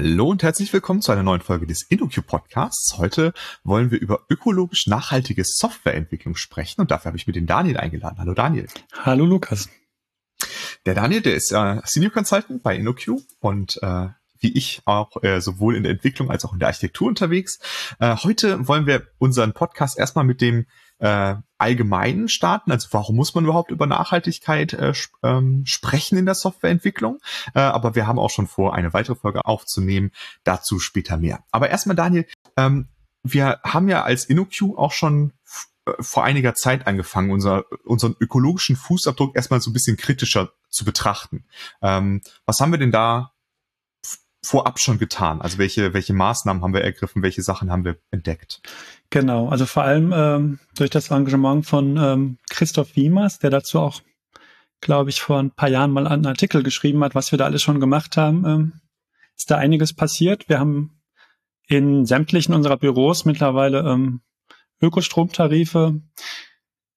Hallo und herzlich willkommen zu einer neuen Folge des InnoQ Podcasts. Heute wollen wir über ökologisch nachhaltige Softwareentwicklung sprechen und dafür habe ich mir den Daniel eingeladen. Hallo Daniel. Hallo Lukas. Der Daniel, der ist äh, Senior Consultant bei InnoQ und äh, wie ich auch äh, sowohl in der Entwicklung als auch in der Architektur unterwegs. Äh, heute wollen wir unseren Podcast erstmal mit dem äh, Allgemeinen starten. Also warum muss man überhaupt über Nachhaltigkeit äh, sp ähm, sprechen in der Softwareentwicklung? Äh, aber wir haben auch schon vor, eine weitere Folge aufzunehmen. Dazu später mehr. Aber erstmal, Daniel, ähm, wir haben ja als InnoQ auch schon äh, vor einiger Zeit angefangen, unser, unseren ökologischen Fußabdruck erstmal so ein bisschen kritischer zu betrachten. Ähm, was haben wir denn da vorab schon getan? Also welche, welche Maßnahmen haben wir ergriffen, welche Sachen haben wir entdeckt? Genau, also vor allem ähm, durch das Engagement von ähm, Christoph Wiemers, der dazu auch, glaube ich, vor ein paar Jahren mal einen Artikel geschrieben hat, was wir da alles schon gemacht haben, ähm, ist da einiges passiert. Wir haben in sämtlichen unserer Büros mittlerweile ähm, Ökostromtarife.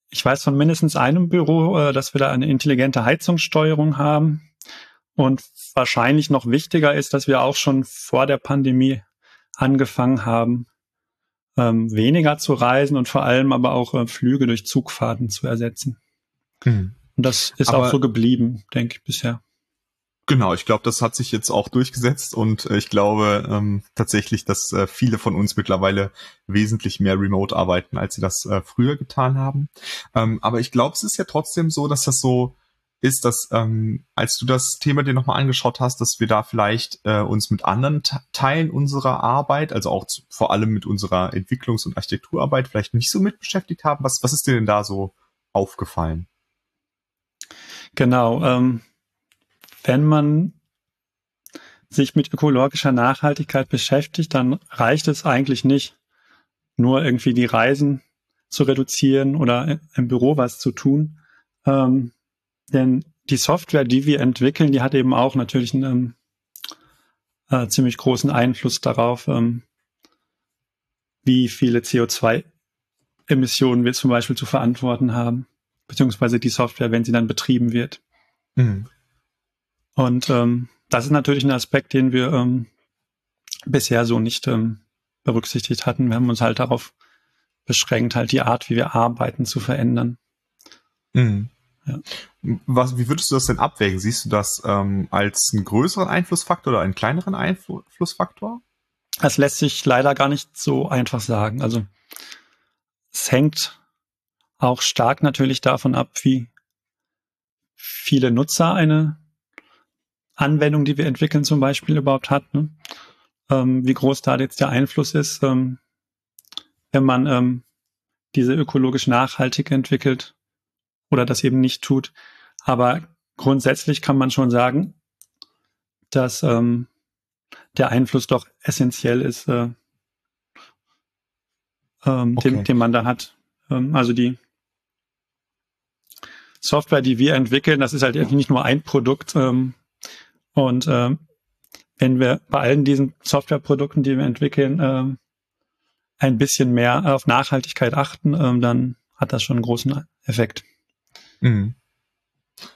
Ich weiß von mindestens einem Büro, äh, dass wir da eine intelligente Heizungssteuerung haben. Und wahrscheinlich noch wichtiger ist, dass wir auch schon vor der Pandemie angefangen haben, ähm, weniger zu reisen und vor allem aber auch äh, Flüge durch Zugfahrten zu ersetzen. Mhm. Und das ist aber auch so geblieben, denke ich, bisher. Genau, ich glaube, das hat sich jetzt auch durchgesetzt und äh, ich glaube ähm, tatsächlich, dass äh, viele von uns mittlerweile wesentlich mehr remote arbeiten, als sie das äh, früher getan haben. Ähm, aber ich glaube, es ist ja trotzdem so, dass das so ist, dass ähm, als du das Thema dir nochmal angeschaut hast, dass wir da vielleicht äh, uns mit anderen Teilen unserer Arbeit, also auch zu, vor allem mit unserer Entwicklungs- und Architekturarbeit vielleicht nicht so mit beschäftigt haben. Was, was ist dir denn da so aufgefallen? Genau, ähm, wenn man sich mit ökologischer Nachhaltigkeit beschäftigt, dann reicht es eigentlich nicht, nur irgendwie die Reisen zu reduzieren oder im Büro was zu tun. Ähm, denn die Software, die wir entwickeln, die hat eben auch natürlich einen äh, ziemlich großen Einfluss darauf, ähm, wie viele CO2-Emissionen wir zum Beispiel zu verantworten haben, beziehungsweise die Software, wenn sie dann betrieben wird. Mhm. Und ähm, das ist natürlich ein Aspekt, den wir ähm, bisher so nicht ähm, berücksichtigt hatten. Wir haben uns halt darauf beschränkt, halt die Art, wie wir arbeiten, zu verändern. Mhm. Ja. Was, wie würdest du das denn abwägen? Siehst du das ähm, als einen größeren Einflussfaktor oder einen kleineren Einflussfaktor? Das lässt sich leider gar nicht so einfach sagen. Also es hängt auch stark natürlich davon ab, wie viele Nutzer eine Anwendung, die wir entwickeln, zum Beispiel überhaupt hat. Ne? Ähm, wie groß da jetzt der Einfluss ist, ähm, wenn man ähm, diese ökologisch nachhaltig entwickelt, oder das eben nicht tut. Aber grundsätzlich kann man schon sagen, dass ähm, der Einfluss doch essentiell ist, äh, ähm, okay. den, den man da hat. Ähm, also die Software, die wir entwickeln, das ist halt nicht nur ein Produkt. Ähm, und ähm, wenn wir bei allen diesen Softwareprodukten, die wir entwickeln, ähm, ein bisschen mehr auf Nachhaltigkeit achten, ähm, dann hat das schon einen großen Effekt. Mhm.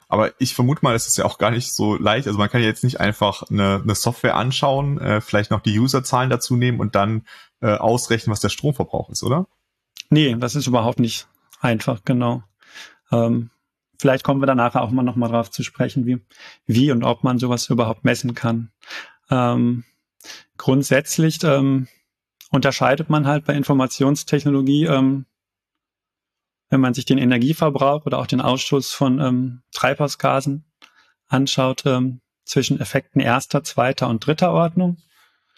Aber ich vermute mal, es ist ja auch gar nicht so leicht. Also man kann ja jetzt nicht einfach eine, eine Software anschauen, äh, vielleicht noch die Userzahlen dazu nehmen und dann äh, ausrechnen, was der Stromverbrauch ist, oder? Nee, das ist überhaupt nicht einfach, genau. Ähm, vielleicht kommen wir danach auch mal nochmal drauf zu sprechen, wie, wie und ob man sowas überhaupt messen kann. Ähm, grundsätzlich ähm, unterscheidet man halt bei Informationstechnologie ähm, wenn man sich den Energieverbrauch oder auch den Ausstoß von ähm, Treibhausgasen anschaut, ähm, zwischen Effekten erster, zweiter und dritter Ordnung.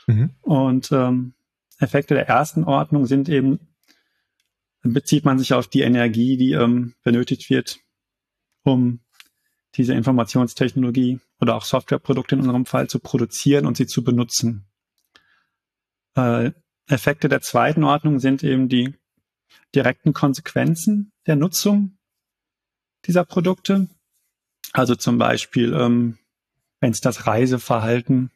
Mhm. Und ähm, Effekte der ersten Ordnung sind eben, bezieht man sich auf die Energie, die ähm, benötigt wird, um diese Informationstechnologie oder auch Softwareprodukte in unserem Fall zu produzieren und sie zu benutzen. Äh, Effekte der zweiten Ordnung sind eben die direkten Konsequenzen der Nutzung dieser Produkte. Also zum Beispiel, ähm, wenn es das Reiseverhalten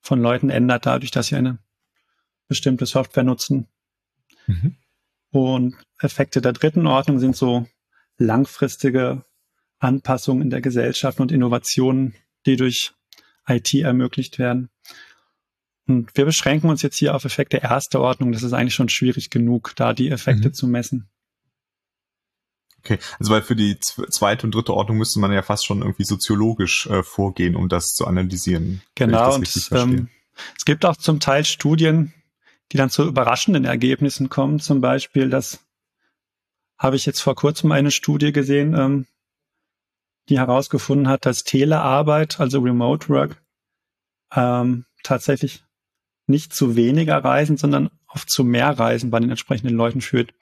von Leuten ändert, dadurch, dass sie eine bestimmte Software nutzen. Mhm. Und Effekte der dritten Ordnung sind so langfristige Anpassungen in der Gesellschaft und Innovationen, die durch IT ermöglicht werden. Und wir beschränken uns jetzt hier auf Effekte erster Ordnung. Das ist eigentlich schon schwierig genug, da die Effekte mhm. zu messen. Okay, also weil für die zweite und dritte Ordnung müsste man ja fast schon irgendwie soziologisch äh, vorgehen, um das zu analysieren. Genau, und ähm, es gibt auch zum Teil Studien, die dann zu überraschenden Ergebnissen kommen. Zum Beispiel, das habe ich jetzt vor kurzem eine Studie gesehen, ähm, die herausgefunden hat, dass Telearbeit, also Remote Work, ähm, tatsächlich nicht zu weniger Reisen, sondern oft zu mehr Reisen bei den entsprechenden Leuten führt.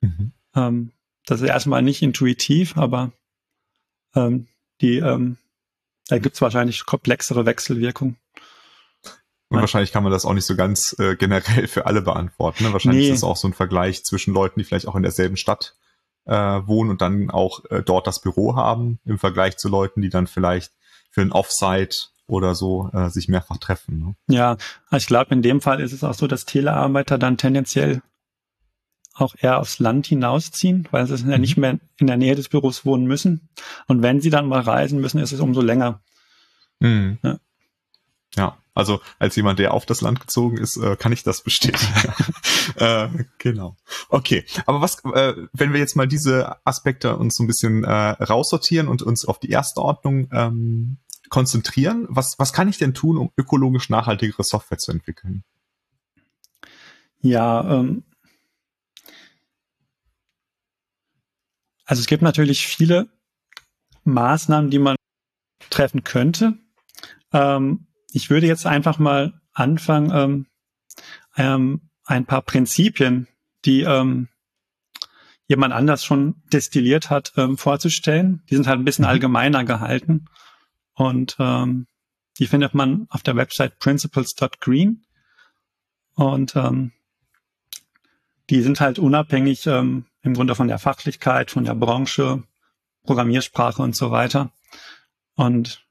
Mhm. Ähm, das ist erstmal nicht intuitiv, aber ähm, die, ähm, da gibt es wahrscheinlich komplexere Wechselwirkungen. Und wahrscheinlich kann man das auch nicht so ganz äh, generell für alle beantworten. Ne? Wahrscheinlich nee. ist es auch so ein Vergleich zwischen Leuten, die vielleicht auch in derselben Stadt äh, wohnen und dann auch äh, dort das Büro haben, im Vergleich zu Leuten, die dann vielleicht für ein Offsite oder so äh, sich mehrfach treffen. Ne? Ja, ich glaube, in dem Fall ist es auch so, dass Telearbeiter dann tendenziell auch eher aufs Land hinausziehen, weil sie ja mhm. nicht mehr in der Nähe des Büros wohnen müssen. Und wenn sie dann mal reisen müssen, ist es umso länger. Mhm. Ja. ja. also als jemand, der auf das Land gezogen ist, äh, kann ich das bestätigen. äh, genau. Okay, aber was, äh, wenn wir jetzt mal diese Aspekte uns so ein bisschen äh, raussortieren und uns auf die erste Ordnung ähm, konzentrieren, was, was kann ich denn tun, um ökologisch nachhaltigere Software zu entwickeln? Ja, ähm, Also es gibt natürlich viele Maßnahmen, die man treffen könnte. Ähm, ich würde jetzt einfach mal anfangen, ähm, ähm, ein paar Prinzipien, die ähm, jemand anders schon destilliert hat, ähm, vorzustellen. Die sind halt ein bisschen mhm. allgemeiner gehalten und ähm, die findet man auf der Website principles.green und ähm, die sind halt unabhängig ähm, im Grunde von der Fachlichkeit, von der Branche, Programmiersprache und so weiter. Und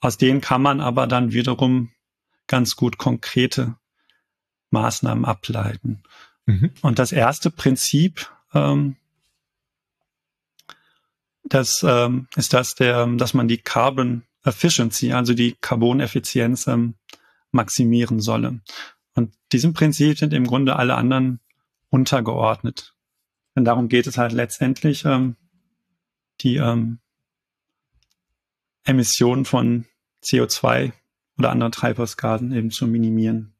aus denen kann man aber dann wiederum ganz gut konkrete Maßnahmen ableiten. Mhm. Und das erste Prinzip, ähm, das ähm, ist das, der, dass man die Carbon Efficiency, also die Carboneffizienz ähm, maximieren solle. Und diesem Prinzip sind im Grunde alle anderen untergeordnet. Denn darum geht es halt letztendlich, ähm, die ähm, Emissionen von CO2 oder anderen Treibhausgasen eben zu minimieren.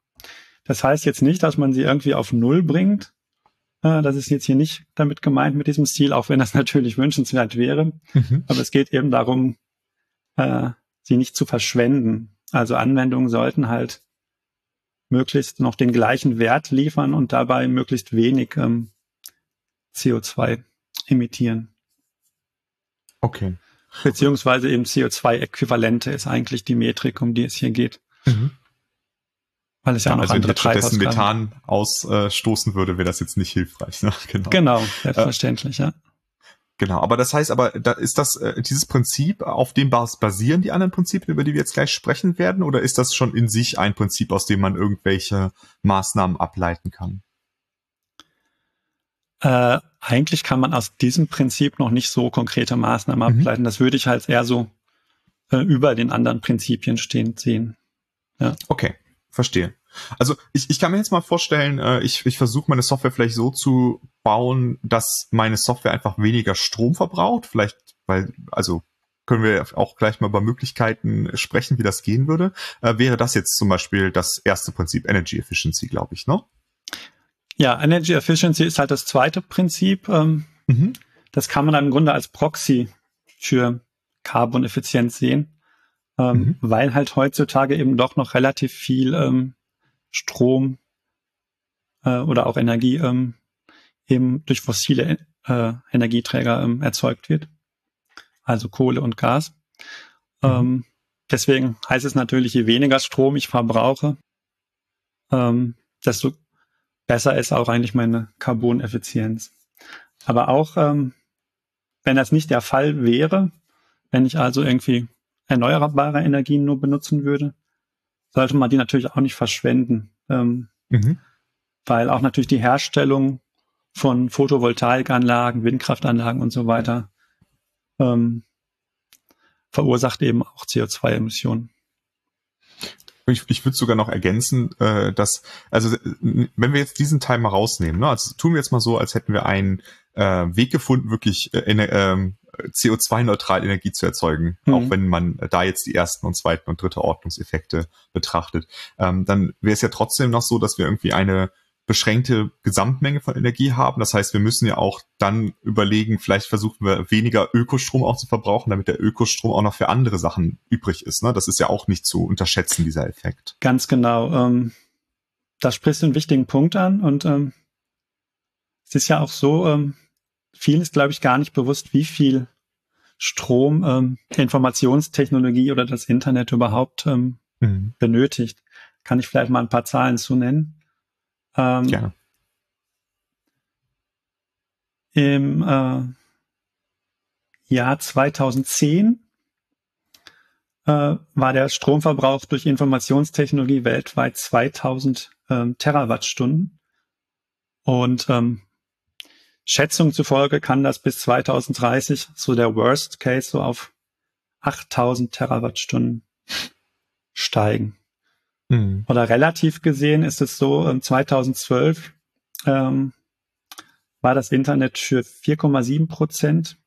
Das heißt jetzt nicht, dass man sie irgendwie auf Null bringt. Äh, das ist jetzt hier nicht damit gemeint mit diesem Stil, auch wenn das natürlich wünschenswert wäre. Mhm. Aber es geht eben darum, äh, sie nicht zu verschwenden. Also Anwendungen sollten halt möglichst noch den gleichen Wert liefern und dabei möglichst wenig ähm, CO2 emittieren. Okay. Beziehungsweise eben CO2-Äquivalente ist eigentlich die Metrik, um die es hier geht. Mhm. Weil es ja, ja noch also andere stattdessen Methan ausstoßen würde, wäre das jetzt nicht hilfreich. Ne? Genau. genau, selbstverständlich, äh, ja. Genau, aber das heißt aber, da ist das äh, dieses Prinzip, auf dem basieren die anderen Prinzipien, über die wir jetzt gleich sprechen werden, oder ist das schon in sich ein Prinzip, aus dem man irgendwelche Maßnahmen ableiten kann? Äh, eigentlich kann man aus diesem Prinzip noch nicht so konkrete Maßnahmen mhm. ableiten. Das würde ich halt eher so äh, über den anderen Prinzipien stehend sehen. Ja. Okay, verstehe. Also ich, ich kann mir jetzt mal vorstellen, äh, ich, ich versuche meine Software vielleicht so zu bauen, dass meine Software einfach weniger Strom verbraucht. Vielleicht, weil, also können wir auch gleich mal über Möglichkeiten sprechen, wie das gehen würde. Äh, wäre das jetzt zum Beispiel das erste Prinzip Energy Efficiency, glaube ich, ne? Ja, Energy Efficiency ist halt das zweite Prinzip. Ähm, mhm. Das kann man dann im Grunde als Proxy für Carbon-Effizienz sehen, ähm, mhm. weil halt heutzutage eben doch noch relativ viel ähm, Strom äh, oder auch Energie ähm, eben durch fossile äh, Energieträger ähm, erzeugt wird, also Kohle und Gas. Mhm. Ähm, deswegen heißt es natürlich, je weniger Strom ich verbrauche, ähm, desto besser ist auch eigentlich meine Carboneffizienz. Aber auch, ähm, wenn das nicht der Fall wäre, wenn ich also irgendwie erneuerbare Energien nur benutzen würde, sollte man die natürlich auch nicht verschwenden. Ähm, mhm. Weil auch natürlich die Herstellung von Photovoltaikanlagen, Windkraftanlagen und so weiter ähm, verursacht eben auch CO2-Emissionen. Ich, ich würde sogar noch ergänzen, äh, dass, also wenn wir jetzt diesen Teil mal rausnehmen, ne, also tun wir jetzt mal so, als hätten wir einen äh, Weg gefunden, wirklich äh, äh, CO2-neutral Energie zu erzeugen, mhm. auch wenn man da jetzt die ersten und zweiten und dritte Ordnungseffekte betrachtet. Ähm, dann wäre es ja trotzdem noch so, dass wir irgendwie eine beschränkte Gesamtmenge von Energie haben. Das heißt, wir müssen ja auch dann überlegen, vielleicht versuchen wir weniger Ökostrom auch zu verbrauchen, damit der Ökostrom auch noch für andere Sachen übrig ist. Ne? Das ist ja auch nicht zu unterschätzen, dieser Effekt. Ganz genau. Ähm, da sprichst du einen wichtigen Punkt an und ähm, es ist ja auch so, ähm, vielen ist, glaube ich, gar nicht bewusst, wie viel Strom ähm, Informationstechnologie oder das Internet überhaupt ähm, mhm. benötigt. Kann ich vielleicht mal ein paar Zahlen zu nennen? Ähm, Gerne. Im äh, Jahr 2010 äh, war der Stromverbrauch durch Informationstechnologie weltweit 2000 ähm, Terawattstunden. Und ähm, Schätzungen zufolge kann das bis 2030 so der Worst Case so auf 8000 Terawattstunden steigen. Mhm. Oder relativ gesehen ist es so, 2012 ähm, war das Internet für 4,7 Prozent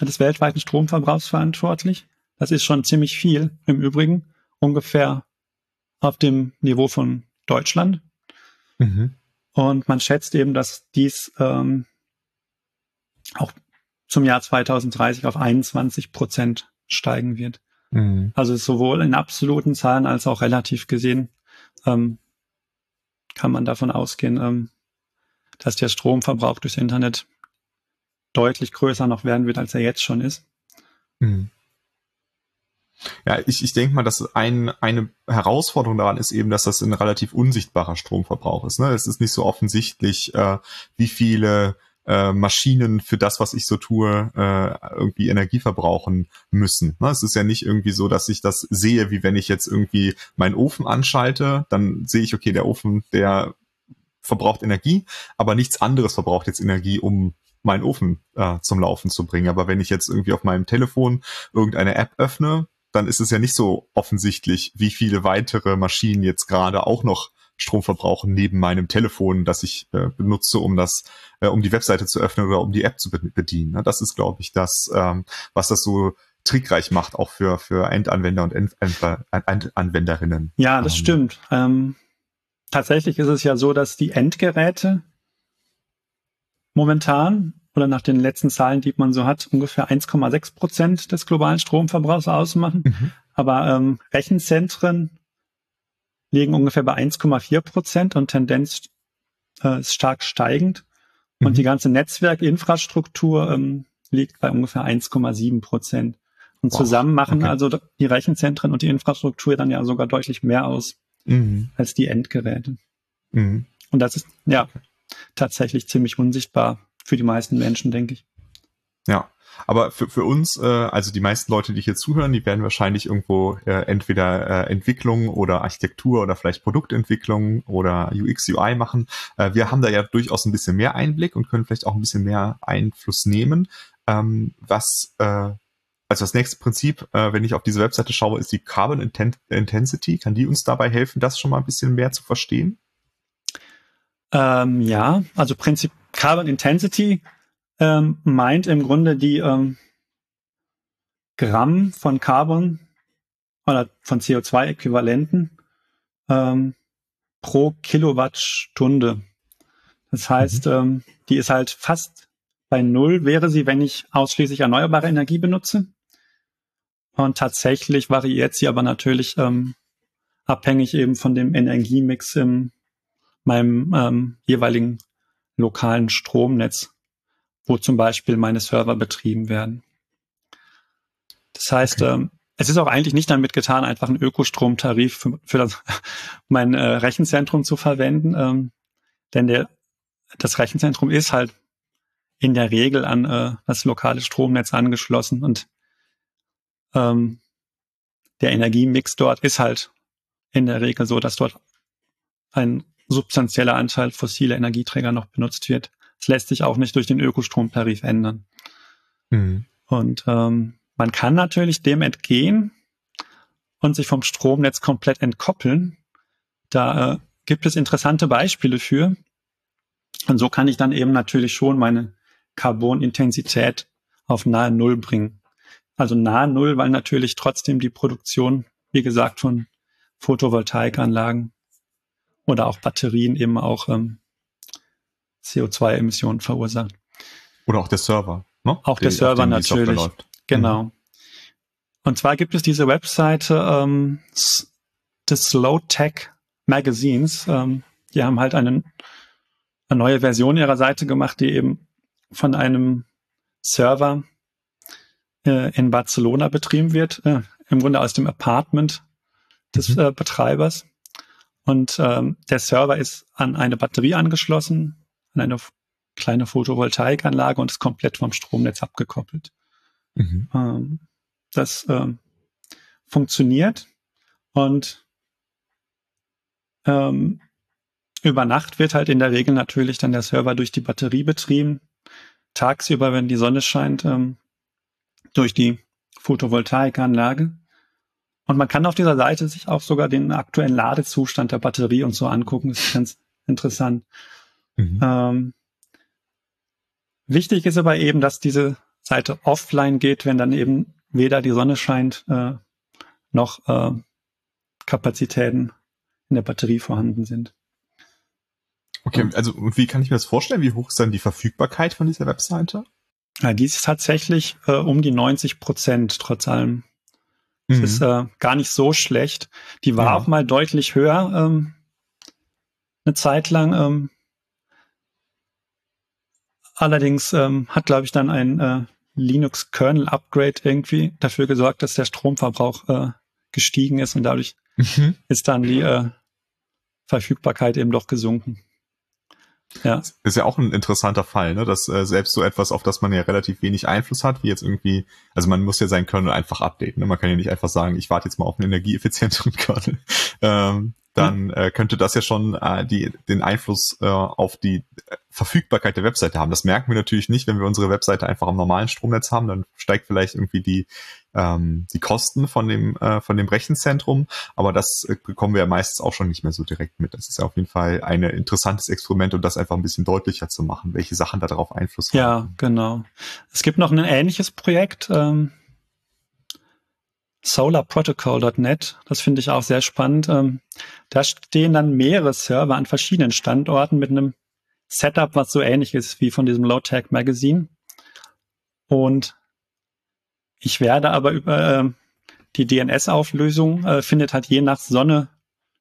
des weltweiten Stromverbrauchs verantwortlich. Das ist schon ziemlich viel im Übrigen, ungefähr auf dem Niveau von Deutschland. Mhm. Und man schätzt eben, dass dies ähm, auch zum Jahr 2030 auf 21 Prozent steigen wird. Mhm. Also sowohl in absoluten Zahlen als auch relativ gesehen ähm, kann man davon ausgehen, ähm, dass der Stromverbrauch durchs Internet deutlich größer noch werden wird, als er jetzt schon ist. Mhm. Ja, ich, ich denke mal, dass ein, eine Herausforderung daran ist eben, dass das ein relativ unsichtbarer Stromverbrauch ist. Ne? Es ist nicht so offensichtlich, äh, wie viele äh, Maschinen für das, was ich so tue, äh, irgendwie Energie verbrauchen müssen. Ne? Es ist ja nicht irgendwie so, dass ich das sehe, wie wenn ich jetzt irgendwie meinen Ofen anschalte, dann sehe ich, okay, der Ofen, der verbraucht Energie, aber nichts anderes verbraucht jetzt Energie, um meinen Ofen äh, zum Laufen zu bringen. Aber wenn ich jetzt irgendwie auf meinem Telefon irgendeine App öffne, dann ist es ja nicht so offensichtlich, wie viele weitere Maschinen jetzt gerade auch noch Strom verbrauchen neben meinem Telefon, das ich äh, benutze, um das, äh, um die Webseite zu öffnen oder um die App zu bedienen. Ne? Das ist, glaube ich, das, ähm, was das so trickreich macht, auch für, für Endanwender und End Endanwenderinnen. Ja, das ähm. stimmt. Ähm, tatsächlich ist es ja so, dass die Endgeräte momentan oder nach den letzten Zahlen, die man so hat, ungefähr 1,6 Prozent des globalen Stromverbrauchs ausmachen. Mhm. Aber ähm, Rechenzentren liegen ungefähr bei 1,4 Prozent und Tendenz äh, ist stark steigend. Und mhm. die ganze Netzwerkinfrastruktur ähm, liegt bei ungefähr 1,7 Prozent. Und wow. zusammen machen okay. also die Rechenzentren und die Infrastruktur dann ja sogar deutlich mehr aus mhm. als die Endgeräte. Mhm. Und das ist ja okay. tatsächlich ziemlich unsichtbar für die meisten Menschen, denke ich. Ja, aber für, für uns, äh, also die meisten Leute, die hier zuhören, die werden wahrscheinlich irgendwo äh, entweder äh, Entwicklung oder Architektur oder vielleicht Produktentwicklung oder UX, UI machen. Äh, wir haben da ja durchaus ein bisschen mehr Einblick und können vielleicht auch ein bisschen mehr Einfluss nehmen. Ähm, was äh, also das nächste Prinzip, äh, wenn ich auf diese Webseite schaue, ist die Carbon Intensity. Kann die uns dabei helfen, das schon mal ein bisschen mehr zu verstehen? Ähm, ja, also Prinzip Carbon Intensity ähm, meint im Grunde die ähm, Gramm von Carbon oder von CO2-Äquivalenten ähm, pro Kilowattstunde. Das heißt, mhm. ähm, die ist halt fast bei Null wäre sie, wenn ich ausschließlich erneuerbare Energie benutze. Und tatsächlich variiert sie aber natürlich ähm, abhängig eben von dem Energiemix in meinem ähm, jeweiligen lokalen Stromnetz wo zum Beispiel meine Server betrieben werden. Das heißt, okay. ähm, es ist auch eigentlich nicht damit getan, einfach einen Ökostromtarif für, für das, mein äh, Rechenzentrum zu verwenden, ähm, denn der, das Rechenzentrum ist halt in der Regel an äh, das lokale Stromnetz angeschlossen und ähm, der Energiemix dort ist halt in der Regel so, dass dort ein substanzieller Anteil fossiler Energieträger noch benutzt wird. Es lässt sich auch nicht durch den Ökostromtarif ändern. Mhm. Und ähm, man kann natürlich dem entgehen. und sich vom Stromnetz komplett entkoppeln. Da äh, gibt es interessante Beispiele für. Und so kann ich dann eben natürlich schon meine Carbonintensität auf nahe Null bringen. Also nahe Null, weil natürlich trotzdem die Produktion, wie gesagt, von Photovoltaikanlagen oder auch Batterien eben auch ähm, CO2-Emissionen verursacht. Oder auch der Server. Ne? Auch der Server natürlich. Genau. Mhm. Und zwar gibt es diese Webseite ähm, des Slow Tech Magazines. Ähm, die haben halt einen, eine neue Version ihrer Seite gemacht, die eben von einem Server äh, in Barcelona betrieben wird, äh, im Grunde aus dem Apartment des mhm. äh, Betreibers. Und ähm, der Server ist an eine Batterie angeschlossen, an eine kleine Photovoltaikanlage und ist komplett vom Stromnetz abgekoppelt. Mhm. Ähm, das ähm, funktioniert und ähm, über Nacht wird halt in der Regel natürlich dann der Server durch die Batterie betrieben. Tagsüber, wenn die Sonne scheint, ähm, durch die Photovoltaikanlage. Und man kann auf dieser Seite sich auch sogar den aktuellen Ladezustand der Batterie und so angucken. Das ist ganz interessant. Mhm. Ähm, wichtig ist aber eben, dass diese Seite offline geht, wenn dann eben weder die Sonne scheint äh, noch äh, Kapazitäten in der Batterie vorhanden sind. Okay, also und wie kann ich mir das vorstellen? Wie hoch ist dann die Verfügbarkeit von dieser Webseite? Ja, die ist tatsächlich äh, um die 90 Prozent trotz allem. Das mhm. ist äh, gar nicht so schlecht. Die war ja. auch mal deutlich höher ähm, eine Zeit lang. Ähm, allerdings ähm, hat, glaube ich, dann ein äh, Linux Kernel Upgrade irgendwie dafür gesorgt, dass der Stromverbrauch äh, gestiegen ist und dadurch mhm. ist dann die äh, Verfügbarkeit eben doch gesunken. Ja. Ist ja auch ein interessanter Fall, ne? dass äh, selbst so etwas, auf das man ja relativ wenig Einfluss hat, wie jetzt irgendwie, also man muss ja seinen Kernel einfach updaten. Ne? Man kann ja nicht einfach sagen, ich warte jetzt mal auf einen energieeffizienteren Kernel. Ähm, dann äh, könnte das ja schon äh, die, den Einfluss äh, auf die äh, Verfügbarkeit der Webseite haben. Das merken wir natürlich nicht, wenn wir unsere Webseite einfach am normalen Stromnetz haben. Dann steigt vielleicht irgendwie die, ähm, die Kosten von dem, äh, von dem Rechenzentrum. Aber das äh, bekommen wir ja meistens auch schon nicht mehr so direkt mit. Das ist ja auf jeden Fall ein interessantes Experiment, um das einfach ein bisschen deutlicher zu machen, welche Sachen da darauf Einfluss haben. Ja, genau. Es gibt noch ein ähnliches Projekt. Ähm solarprotocol.net. Das finde ich auch sehr spannend. Ähm, da stehen dann mehrere Server an verschiedenen Standorten mit einem Setup, was so ähnlich ist wie von diesem Low-Tech Magazine. Und ich werde aber über äh, die DNS-Auflösung äh, findet halt je nach Sonne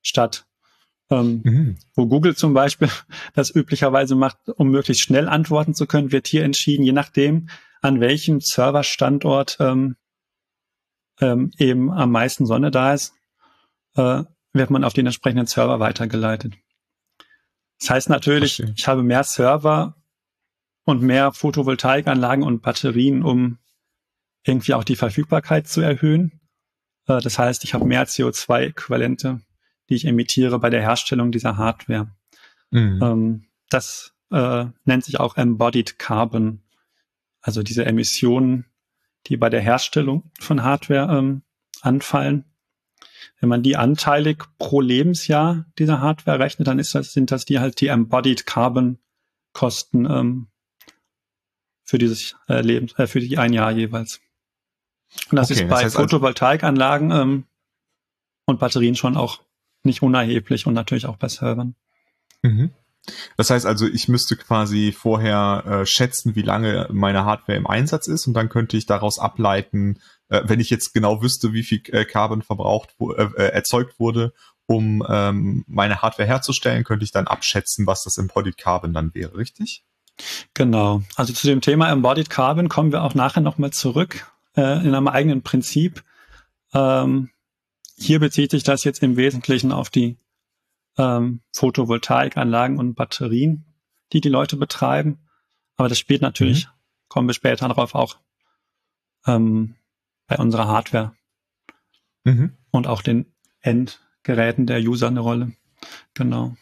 statt. Ähm, mhm. Wo Google zum Beispiel das üblicherweise macht, um möglichst schnell antworten zu können, wird hier entschieden, je nachdem, an welchem Serverstandort ähm, ähm, eben am meisten Sonne da ist, äh, wird man auf den entsprechenden Server weitergeleitet. Das heißt natürlich, Verstehen. ich habe mehr Server und mehr Photovoltaikanlagen und Batterien, um irgendwie auch die Verfügbarkeit zu erhöhen. Äh, das heißt, ich habe mehr CO2-Äquivalente, die ich emittiere bei der Herstellung dieser Hardware. Mhm. Ähm, das äh, nennt sich auch Embodied Carbon. Also diese Emissionen, die bei der Herstellung von Hardware ähm, anfallen. Wenn man die anteilig pro Lebensjahr dieser Hardware rechnet, dann ist das, sind das die halt die Embodied Carbon Kosten ähm, für dieses äh, Leben, äh, für die ein Jahr jeweils. Und das okay, ist bei das heißt also Photovoltaikanlagen ähm, und Batterien schon auch nicht unerheblich und natürlich auch bei Servern. Mhm. Das heißt also, ich müsste quasi vorher äh, schätzen, wie lange meine Hardware im Einsatz ist und dann könnte ich daraus ableiten, äh, wenn ich jetzt genau wüsste, wie viel äh, Carbon verbraucht, äh, äh, erzeugt wurde, um ähm, meine Hardware herzustellen, könnte ich dann abschätzen, was das Embodied Carbon dann wäre, richtig? Genau. Also zu dem Thema Embodied Carbon kommen wir auch nachher nochmal zurück äh, in einem eigenen Prinzip. Ähm, hier bezieht sich das jetzt im Wesentlichen auf die ähm, Photovoltaikanlagen und Batterien, die die Leute betreiben. Aber das spielt natürlich, mhm. kommen wir später darauf auch, ähm, bei unserer Hardware mhm. und auch den Endgeräten der User eine Rolle. Genau.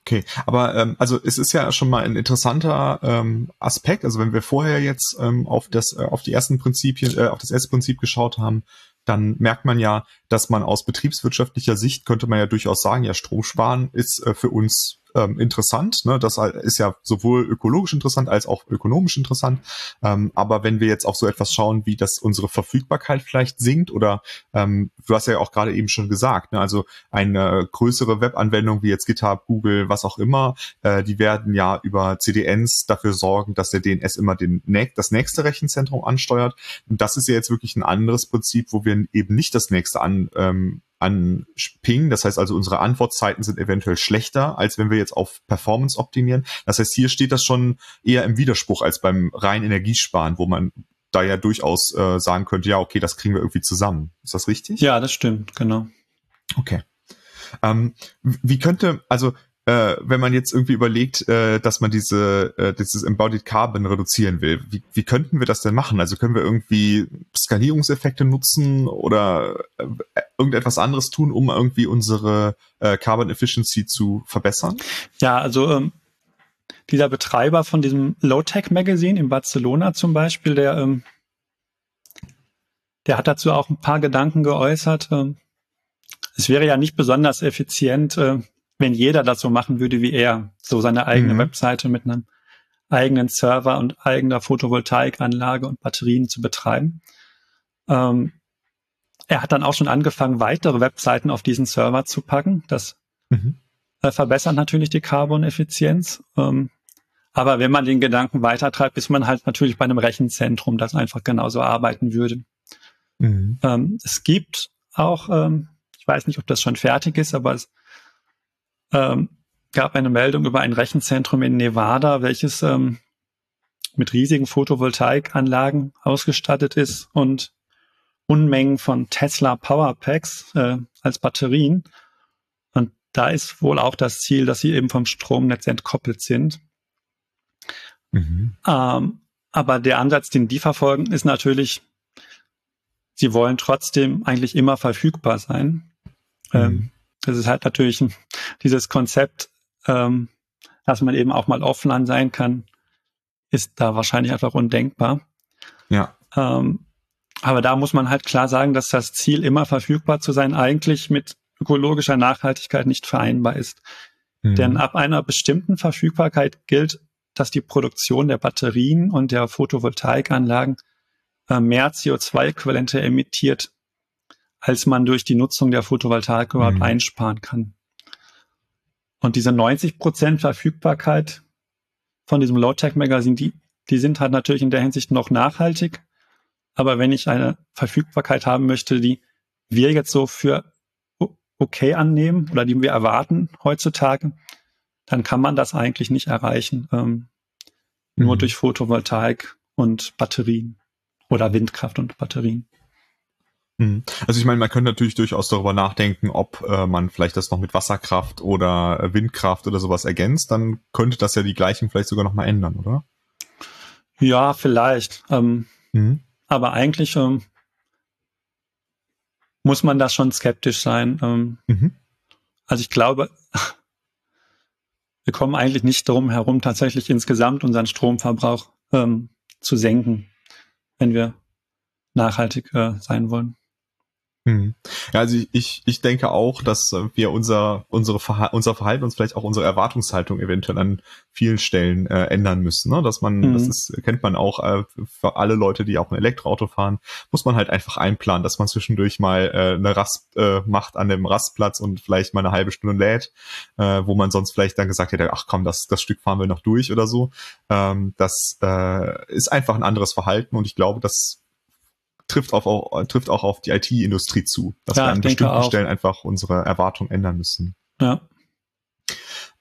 Okay, aber ähm, also es ist ja schon mal ein interessanter ähm, Aspekt. Also wenn wir vorher jetzt ähm, auf das äh, auf die ersten Prinzipien, äh, auf das erste Prinzip geschaut haben, dann merkt man ja, dass man aus betriebswirtschaftlicher Sicht könnte man ja durchaus sagen, ja, Strom sparen ist äh, für uns ähm, interessant. Ne? Das ist ja sowohl ökologisch interessant als auch ökonomisch interessant. Ähm, aber wenn wir jetzt auf so etwas schauen, wie das unsere Verfügbarkeit vielleicht sinkt oder ähm, du hast ja auch gerade eben schon gesagt, ne? also eine größere Webanwendung wie jetzt GitHub, Google, was auch immer, äh, die werden ja über CDNs dafür sorgen, dass der DNS immer den, das nächste Rechenzentrum ansteuert. Und das ist ja jetzt wirklich ein anderes Prinzip, wo wir eben nicht das nächste an ähm, an Ping. Das heißt also, unsere Antwortzeiten sind eventuell schlechter, als wenn wir jetzt auf Performance optimieren. Das heißt, hier steht das schon eher im Widerspruch als beim rein Energiesparen, wo man da ja durchaus äh, sagen könnte, ja, okay, das kriegen wir irgendwie zusammen. Ist das richtig? Ja, das stimmt, genau. Okay. Ähm, wie könnte, also äh, wenn man jetzt irgendwie überlegt, äh, dass man diese äh, dieses Embodied Carbon reduzieren will, wie, wie könnten wir das denn machen? Also können wir irgendwie Skalierungseffekte nutzen oder äh, irgendetwas anderes tun, um irgendwie unsere äh, Carbon Efficiency zu verbessern? Ja, also ähm, dieser Betreiber von diesem Low-Tech Magazine in Barcelona zum Beispiel, der ähm, der hat dazu auch ein paar Gedanken geäußert. Ähm, es wäre ja nicht besonders effizient, äh, wenn jeder das so machen würde wie er, so seine eigene mhm. Webseite mit einem eigenen Server und eigener Photovoltaikanlage und Batterien zu betreiben. Ähm, er hat dann auch schon angefangen, weitere Webseiten auf diesen Server zu packen. Das mhm. äh, verbessert natürlich die Carbon-Effizienz. Ähm, aber wenn man den Gedanken weitertreibt, ist man halt natürlich bei einem Rechenzentrum, das einfach genauso arbeiten würde. Mhm. Ähm, es gibt auch, ähm, ich weiß nicht, ob das schon fertig ist, aber es ähm, gab eine Meldung über ein Rechenzentrum in Nevada, welches ähm, mit riesigen Photovoltaikanlagen ausgestattet ist und Unmengen von Tesla Powerpacks äh, als Batterien. Und da ist wohl auch das Ziel, dass sie eben vom Stromnetz entkoppelt sind. Mhm. Ähm, aber der Ansatz, den die verfolgen, ist natürlich, sie wollen trotzdem eigentlich immer verfügbar sein. Mhm. Ähm, das ist halt natürlich dieses Konzept, ähm, dass man eben auch mal offline sein kann, ist da wahrscheinlich einfach undenkbar. Ja. Ähm, aber da muss man halt klar sagen, dass das Ziel, immer verfügbar zu sein, eigentlich mit ökologischer Nachhaltigkeit nicht vereinbar ist. Mhm. Denn ab einer bestimmten Verfügbarkeit gilt, dass die Produktion der Batterien und der Photovoltaikanlagen äh, mehr CO2-Äquivalente emittiert, als man durch die Nutzung der Photovoltaik überhaupt mhm. einsparen kann. Und diese 90 Prozent Verfügbarkeit von diesem Low-Tech-Magazin, die, die sind halt natürlich in der Hinsicht noch nachhaltig. Aber wenn ich eine Verfügbarkeit haben möchte, die wir jetzt so für okay annehmen oder die wir erwarten heutzutage, dann kann man das eigentlich nicht erreichen. Ähm, mhm. Nur durch Photovoltaik und Batterien oder Windkraft und Batterien. Mhm. Also ich meine, man könnte natürlich durchaus darüber nachdenken, ob äh, man vielleicht das noch mit Wasserkraft oder äh, Windkraft oder sowas ergänzt, dann könnte das ja die Gleichung vielleicht sogar nochmal ändern, oder? Ja, vielleicht. Ähm, mhm. Aber eigentlich ähm, muss man da schon skeptisch sein. Ähm, mhm. Also ich glaube, wir kommen eigentlich nicht darum herum, tatsächlich insgesamt unseren Stromverbrauch ähm, zu senken, wenn wir nachhaltig äh, sein wollen. Hm. Ja, also ich, ich denke auch, dass wir unser, unsere Verha unser Verhalten uns vielleicht auch unsere Erwartungshaltung eventuell an vielen Stellen äh, ändern müssen. Ne? Dass man, mhm. das ist, kennt man auch äh, für alle Leute, die auch ein Elektroauto fahren, muss man halt einfach einplanen, dass man zwischendurch mal äh, eine Rast äh, macht an dem Rastplatz und vielleicht mal eine halbe Stunde lädt, äh, wo man sonst vielleicht dann gesagt hätte, ach komm, das, das Stück fahren wir noch durch oder so. Ähm, das äh, ist einfach ein anderes Verhalten und ich glaube, dass trifft, auf, auch, trifft auch auf die IT-Industrie zu, dass ja, wir an bestimmten auch. Stellen einfach unsere Erwartungen ändern müssen. Ja.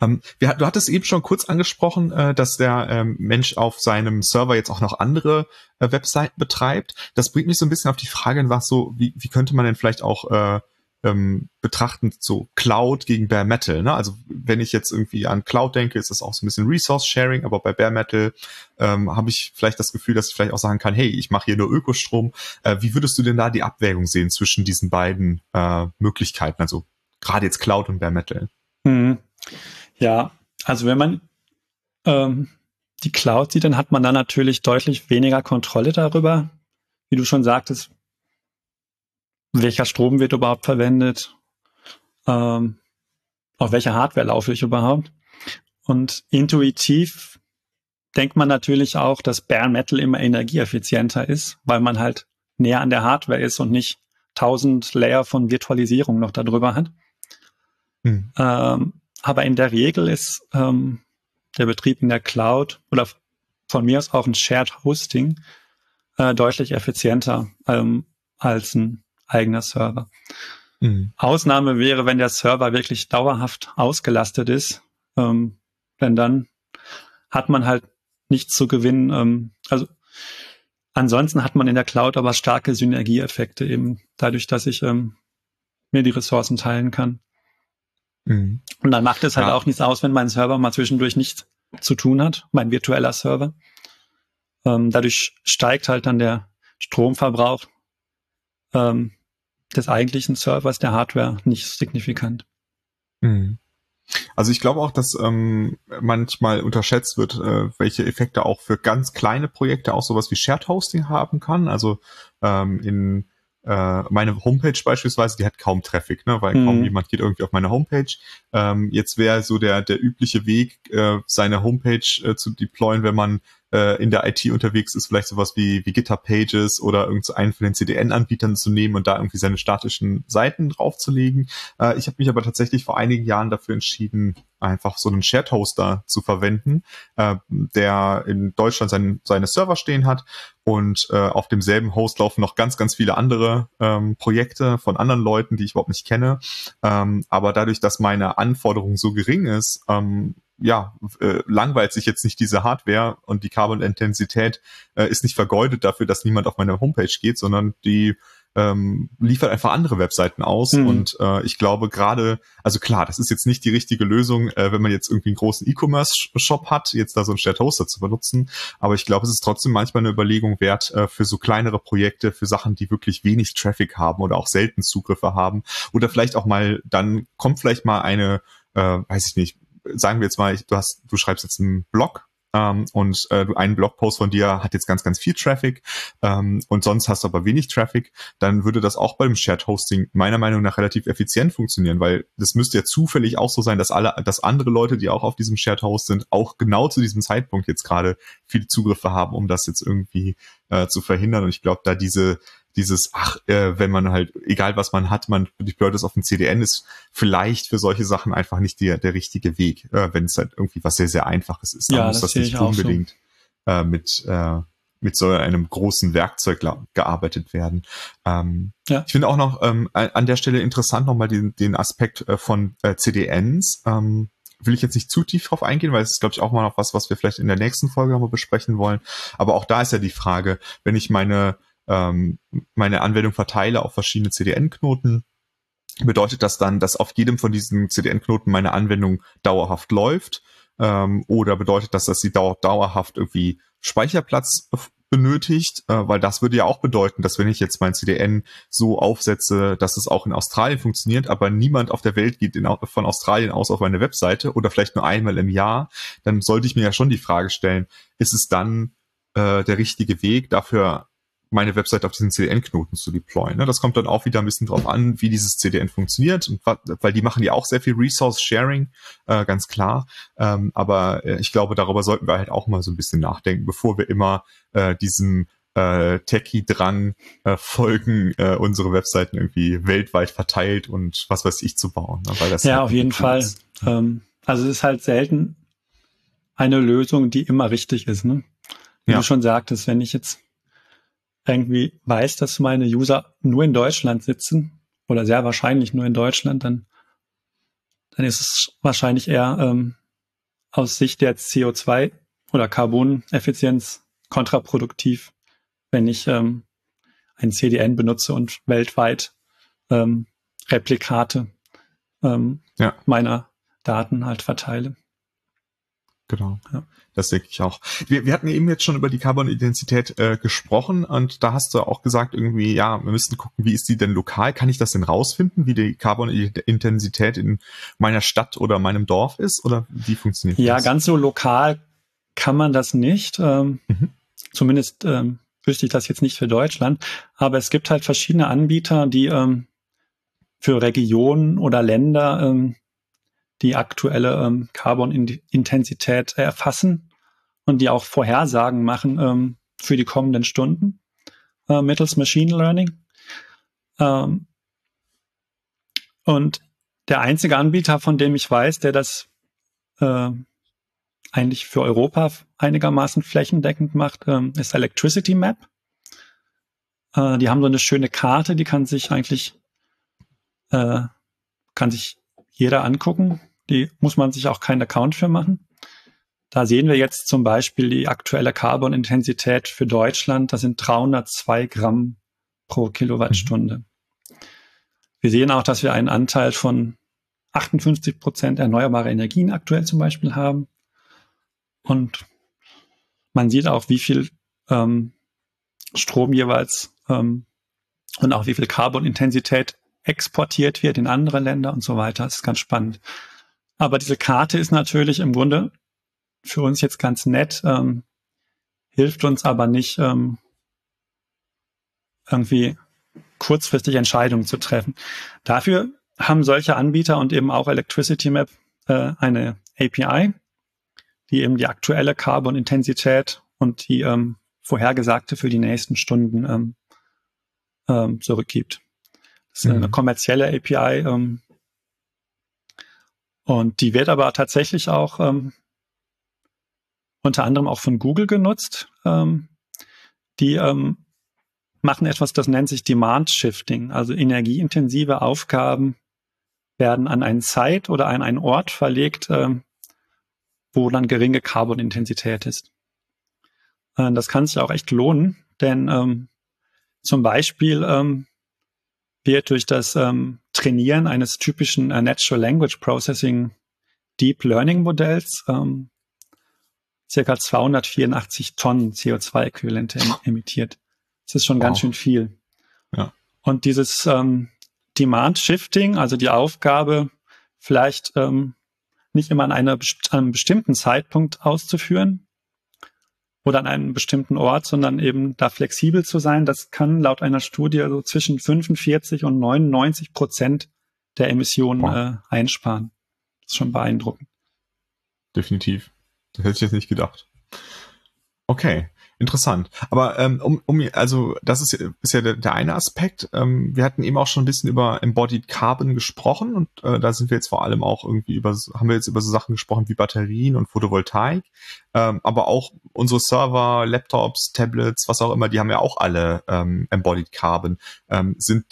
Ähm, wir, du hattest eben schon kurz angesprochen, äh, dass der ähm, Mensch auf seinem Server jetzt auch noch andere äh, Webseiten betreibt. Das bringt mich so ein bisschen auf die Frage, was so, wie, wie könnte man denn vielleicht auch äh, ähm, betrachten, so Cloud gegen Bare Metal. Ne? Also wenn ich jetzt irgendwie an Cloud denke, ist das auch so ein bisschen Resource Sharing, aber bei Bare Metal ähm, habe ich vielleicht das Gefühl, dass ich vielleicht auch sagen kann, hey, ich mache hier nur Ökostrom. Äh, wie würdest du denn da die Abwägung sehen zwischen diesen beiden äh, Möglichkeiten? Also gerade jetzt Cloud und Bare Metal. Mhm. Ja, also wenn man ähm, die Cloud sieht, dann hat man da natürlich deutlich weniger Kontrolle darüber. Wie du schon sagtest, welcher Strom wird überhaupt verwendet, ähm, auf welcher Hardware laufe ich überhaupt. Und intuitiv denkt man natürlich auch, dass Bare Metal immer energieeffizienter ist, weil man halt näher an der Hardware ist und nicht tausend Layer von Virtualisierung noch darüber hat. Hm. Ähm, aber in der Regel ist ähm, der Betrieb in der Cloud oder von mir aus auch ein Shared Hosting äh, deutlich effizienter ähm, als ein eigener Server. Mhm. Ausnahme wäre, wenn der Server wirklich dauerhaft ausgelastet ist, ähm, denn dann hat man halt nichts zu gewinnen. Ähm, also ansonsten hat man in der Cloud aber starke Synergieeffekte eben dadurch, dass ich ähm, mir die Ressourcen teilen kann. Mhm. Und dann macht es halt ja. auch nichts aus, wenn mein Server mal zwischendurch nichts zu tun hat, mein virtueller Server. Ähm, dadurch steigt halt dann der Stromverbrauch ähm, des eigentlichen Servers, der Hardware, nicht signifikant. Mhm. Also ich glaube auch, dass ähm, manchmal unterschätzt wird, äh, welche Effekte auch für ganz kleine Projekte auch sowas wie Shared Hosting haben kann. Also ähm, in äh, meine Homepage beispielsweise, die hat kaum Traffic, ne, weil mhm. kaum jemand geht irgendwie auf meine Homepage. Ähm, jetzt wäre so der der übliche Weg, äh, seine Homepage äh, zu deployen, wenn man äh, in der IT unterwegs ist, vielleicht sowas wie, wie GitHub Pages oder irgendeinen von den CDN-Anbietern zu nehmen und da irgendwie seine statischen Seiten draufzulegen. Äh, ich habe mich aber tatsächlich vor einigen Jahren dafür entschieden, einfach so einen Shared Hoster zu verwenden, äh, der in Deutschland sein, seine Server stehen hat und äh, auf demselben Host laufen noch ganz, ganz viele andere ähm, Projekte von anderen Leuten, die ich überhaupt nicht kenne. Ähm, aber dadurch, dass meine Anforderung so gering ist, ähm, ja, äh, langweilt sich jetzt nicht diese Hardware und die Carbon-Intensität äh, ist nicht vergeudet dafür, dass niemand auf meine Homepage geht, sondern die ähm, liefert einfach andere Webseiten aus. Mhm. Und äh, ich glaube gerade, also klar, das ist jetzt nicht die richtige Lösung, äh, wenn man jetzt irgendwie einen großen E-Commerce-Shop hat, jetzt da so einen Shared Hoster zu benutzen. Aber ich glaube, es ist trotzdem manchmal eine Überlegung wert äh, für so kleinere Projekte, für Sachen, die wirklich wenig Traffic haben oder auch selten Zugriffe haben. Oder vielleicht auch mal, dann kommt vielleicht mal eine, äh, weiß ich nicht, sagen wir jetzt mal, du hast, du schreibst jetzt einen Blog ähm, und äh, ein Blogpost von dir hat jetzt ganz, ganz viel Traffic ähm, und sonst hast du aber wenig Traffic, dann würde das auch beim Shared Hosting meiner Meinung nach relativ effizient funktionieren, weil das müsste ja zufällig auch so sein, dass alle, dass andere Leute, die auch auf diesem Shared Host sind, auch genau zu diesem Zeitpunkt jetzt gerade viele Zugriffe haben, um das jetzt irgendwie äh, zu verhindern. Und ich glaube, da diese dieses, ach, äh, wenn man halt, egal was man hat, man deployt es auf dem CDN, ist vielleicht für solche Sachen einfach nicht der, der richtige Weg, äh, wenn es halt irgendwie was sehr, sehr Einfaches ist. Dann ja, muss das, das nicht unbedingt so. äh, mit, äh, mit so einem großen Werkzeug gearbeitet werden. Ähm, ja. Ich finde auch noch ähm, an der Stelle interessant nochmal den, den Aspekt äh, von äh, CDNs. Ähm, will ich jetzt nicht zu tief drauf eingehen, weil es ist, glaube ich, auch mal noch was, was wir vielleicht in der nächsten Folge nochmal besprechen wollen. Aber auch da ist ja die Frage, wenn ich meine ähm, meine Anwendung verteile auf verschiedene CDN-Knoten, bedeutet das dann, dass auf jedem von diesen CDN-Knoten meine Anwendung dauerhaft läuft? Ähm, oder bedeutet das, dass sie dauer dauerhaft irgendwie Speicherplatz benötigt? Äh, weil das würde ja auch bedeuten, dass wenn ich jetzt mein CDN so aufsetze, dass es auch in Australien funktioniert, aber niemand auf der Welt geht in, von Australien aus auf meine Webseite oder vielleicht nur einmal im Jahr, dann sollte ich mir ja schon die Frage stellen, ist es dann äh, der richtige Weg, dafür meine Website auf diesen CDN-Knoten zu deployen. Ne? Das kommt dann auch wieder ein bisschen drauf an, wie dieses CDN funktioniert, und, weil die machen ja auch sehr viel Resource-Sharing, äh, ganz klar. Ähm, aber äh, ich glaube, darüber sollten wir halt auch mal so ein bisschen nachdenken, bevor wir immer äh, diesem äh, Techie-Drang äh, folgen, äh, unsere Webseiten irgendwie weltweit verteilt und was weiß ich zu bauen. Ne? Weil das ja, halt auf jeden Fall. Ähm, also es ist halt selten eine Lösung, die immer richtig ist. Ne? Wie ja. du schon sagtest, wenn ich jetzt irgendwie weiß, dass meine User nur in Deutschland sitzen oder sehr wahrscheinlich nur in Deutschland, dann, dann ist es wahrscheinlich eher ähm, aus Sicht der CO2 oder Carboneffizienz kontraproduktiv, wenn ich ähm, ein CDN benutze und weltweit ähm, Replikate ähm, ja. meiner Daten halt verteile. Genau. Ja. Das denke ich auch. Wir, wir hatten eben jetzt schon über die Carbon-Intensität äh, gesprochen und da hast du auch gesagt, irgendwie, ja, wir müssten gucken, wie ist die denn lokal? Kann ich das denn rausfinden, wie die Carbon-Intensität in meiner Stadt oder meinem Dorf ist? Oder wie funktioniert ja, das? Ja, ganz so lokal kann man das nicht. Ähm, mhm. Zumindest ähm, wüsste ich das jetzt nicht für Deutschland, aber es gibt halt verschiedene Anbieter, die ähm, für Regionen oder Länder ähm, die aktuelle ähm, Carbon-Intensität erfassen und die auch Vorhersagen machen ähm, für die kommenden Stunden äh, mittels Machine Learning. Ähm, und der einzige Anbieter, von dem ich weiß, der das äh, eigentlich für Europa einigermaßen flächendeckend macht, ähm, ist Electricity Map. Äh, die haben so eine schöne Karte, die kann sich eigentlich, äh, kann sich jeder angucken. Die muss man sich auch keinen Account für machen. Da sehen wir jetzt zum Beispiel die aktuelle Carbon-Intensität für Deutschland. Das sind 302 Gramm pro Kilowattstunde. Mhm. Wir sehen auch, dass wir einen Anteil von 58 Prozent erneuerbare Energien aktuell zum Beispiel haben. Und man sieht auch, wie viel ähm, Strom jeweils ähm, und auch wie viel Carbon-Intensität exportiert wird in andere Länder und so weiter. Das ist ganz spannend. Aber diese Karte ist natürlich im Grunde für uns jetzt ganz nett, ähm, hilft uns aber nicht ähm, irgendwie kurzfristig Entscheidungen zu treffen. Dafür haben solche Anbieter und eben auch Electricity Map äh, eine API, die eben die aktuelle Carbon-Intensität und die ähm, vorhergesagte für die nächsten Stunden ähm, ähm, zurückgibt. Das ist mhm. eine kommerzielle API ähm, und die wird aber tatsächlich auch ähm, unter anderem auch von Google genutzt. Ähm, die ähm, machen etwas, das nennt sich Demand Shifting. Also energieintensive Aufgaben werden an einen Zeit oder an einen Ort verlegt, äh, wo dann geringe Carbon-Intensität ist. Äh, das kann sich auch echt lohnen, denn ähm, zum Beispiel ähm, wird durch das ähm, Trainieren eines typischen äh, Natural Language Processing Deep Learning Modells ähm, circa 284 Tonnen CO2-Äquivalente emittiert. Das ist schon wow. ganz schön viel. Ja. Und dieses ähm, Demand Shifting, also die Aufgabe, vielleicht ähm, nicht immer an, einer, an einem bestimmten Zeitpunkt auszuführen oder an einem bestimmten Ort, sondern eben da flexibel zu sein, das kann laut einer Studie so zwischen 45 und 99 Prozent der Emissionen wow. äh, einsparen. Das ist schon beeindruckend. Definitiv. Das hätte ich jetzt nicht gedacht. Okay. Interessant. Aber ähm, um, um also das ist, ist ja der, der eine Aspekt. Ähm, wir hatten eben auch schon ein bisschen über Embodied Carbon gesprochen und äh, da sind wir jetzt vor allem auch irgendwie über, haben wir jetzt über so Sachen gesprochen wie Batterien und Photovoltaik, ähm, aber auch unsere Server, Laptops, Tablets, was auch immer, die haben ja auch alle ähm, Embodied Carbon. Ähm, sind